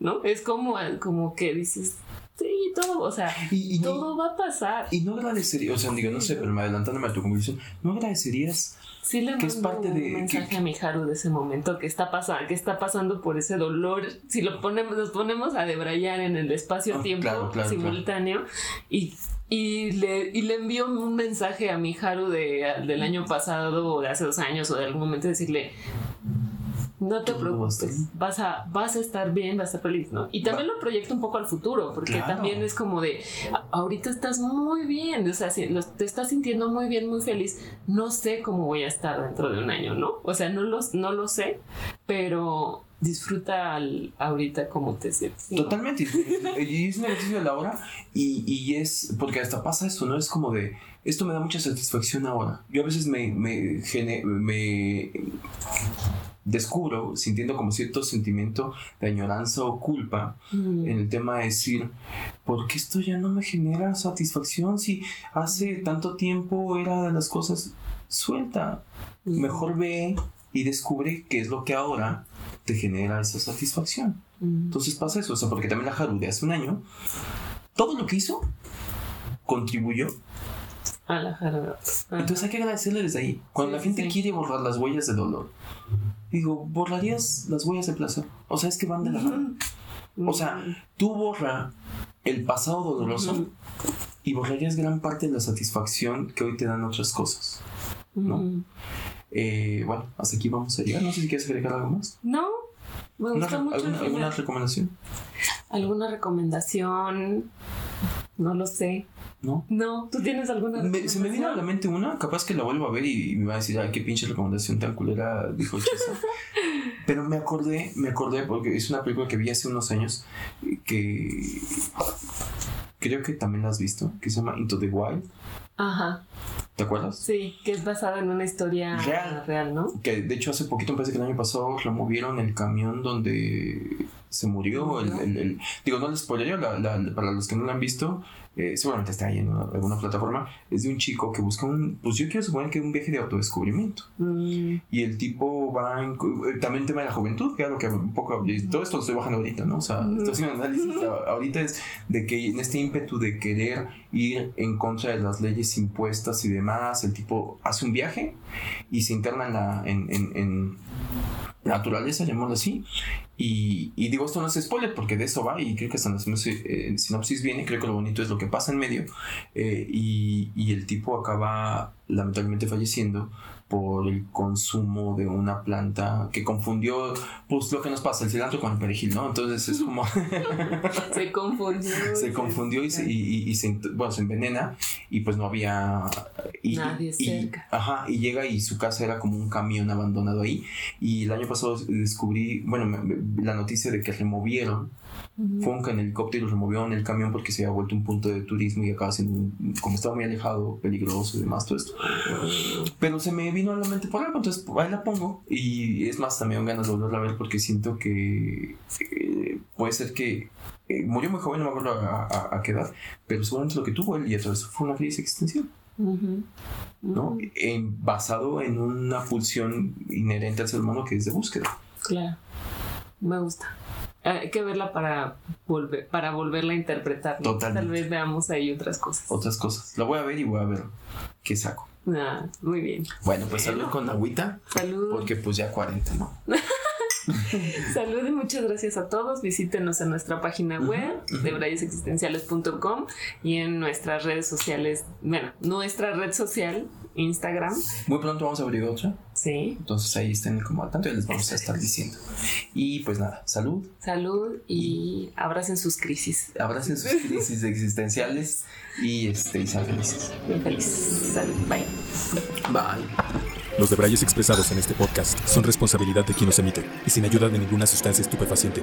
¿no? Es como, como que dices, sí, todo, o sea, y, todo va a pasar. Y no agradecerías, o sea, digo, no sé, pero me adelantándome a tu conclusión, ¿no agradecerías Sí le que es parte de un mensaje a mi Haru de ese momento que está pasando, que está pasando por ese dolor. Si lo ponemos, nos ponemos a debrayar en el espacio-tiempo ah, simultáneo y y le, y le envió un mensaje a mi Haru de, del año pasado o de hace dos años o de algún momento decirle no te preocupes, vas a, vas a estar bien, vas a estar feliz, ¿no? Y también lo proyecto un poco al futuro, porque también es como de, ahorita estás muy bien, o sea, te estás sintiendo muy bien, muy feliz, no sé cómo voy a estar dentro de un año, ¿no? O sea, no, los, no lo sé, pero disfruta ahorita como te sientes. Totalmente, y es un ejercicio de la hora, y, y es, porque hasta pasa eso, ¿no? Es como de, esto me da mucha satisfacción ahora. Yo a veces me, me, me descubro sintiendo como cierto sentimiento de añoranza o culpa mm. en el tema de decir, ¿por qué esto ya no me genera satisfacción si hace tanto tiempo era de las cosas suelta? Mm. Mejor ve y descubre qué es lo que ahora te genera esa satisfacción. Mm. Entonces pasa eso, o sea, porque también la Haru de hace un año, todo lo que hizo contribuyó a la Haru. Entonces hay que agradecerle desde ahí. Cuando la gente quiere borrar las huellas de dolor, digo, ¿borrarías las huellas de placer? O sea, es que van de la mano. O sea, tú borra el pasado doloroso y borrarías gran parte de la satisfacción que hoy te dan otras cosas. ¿No? Eh, bueno, hasta aquí vamos a llegar. No sé si quieres agregar algo más. No, me gusta mucho. ¿Alguna, ¿Alguna recomendación? ¿Alguna recomendación? No lo sé. ¿No? No, ¿tú tienes alguna Se me vino a la mente una, capaz que la vuelvo a ver y, me va a decir, ay, qué pinche recomendación tan culera, dijo Chesa. Pero me acordé, me acordé porque es una película que vi hace unos años que creo que también la has visto, que se llama Into the Wild. Ajá. ¿Te acuerdas? Sí, que es basada en una historia real, ¿no? Que de hecho hace poquito, me parece que el año pasado removieron el camión donde se murió. El, digo, no les spoilería, para los que no la han visto, eh, seguramente está ahí en alguna plataforma, es de un chico que busca un, pues yo quiero suponer que es un viaje de autodescubrimiento. Mm. Y el tipo va, en, eh, también tema de la juventud, que es lo que un poco, todo esto lo estoy bajando ahorita, ¿no? O sea, mm. estoy haciendo análisis, ahorita es de que en este ímpetu de querer ir en contra de las leyes impuestas y demás, el tipo hace un viaje y se interna en la, en, en, en naturaleza, llamémoslo así. Y, digo, esto no es spoiler porque de eso va y creo que hasta en sinopsis viene, creo que lo bonito es lo que pasa en medio. Eh, y, y, el tipo acaba lamentablemente falleciendo por el consumo de una planta que confundió, pues lo que nos pasa, el cilantro con el perejil, ¿no? Entonces es como... se confundió. se confundió y se, y, se, bueno, se envenena y pues no había... Y, Nadie cerca. Ajá, y llega y su casa era como un camión abandonado ahí. Y el año pasado descubrí, bueno, la noticia de que removieron fue un helicóptero y lo removió en el camión porque se había vuelto un punto de turismo y acaba siendo, como estaba muy alejado, peligroso y demás, todo esto. Pero se me vino a la mente por algo, entonces ahí la pongo. Y es más, también ganas de volverla a ver porque siento que eh, puede ser que eh, murió muy joven, no me acuerdo a, a, qué edad, pero seguramente lo que tuvo él y eso fue una crisis existencial. ¿no? En, basado en una pulsión inherente al ser humano que es de búsqueda. Claro, me gusta. Hay que verla para volver, para volverla a interpretar. Tal vez veamos ahí otras cosas. Otras cosas. La voy a ver y voy a ver qué saco. Ah, muy bien. Bueno, pues salud con agüita. Salud. Porque pues ya 40, ¿no? Salud y muchas gracias a todos. Visítenos en nuestra página web de brayesexistenciales.com y en nuestras redes sociales, bueno, nuestra red social Instagram. Muy pronto vamos a abrir otra. Sí. Entonces ahí estén como al tanto y les vamos a estar diciendo. Y pues nada, salud. Salud y, abracen sus crisis. Abracen sus crisis existenciales y, este, y sean felices. Bien feliz. Salud. Bye. Bye. Los debrayes expresados en este podcast son responsabilidad de quien los emite y sin ayuda de ninguna sustancia estupefaciente.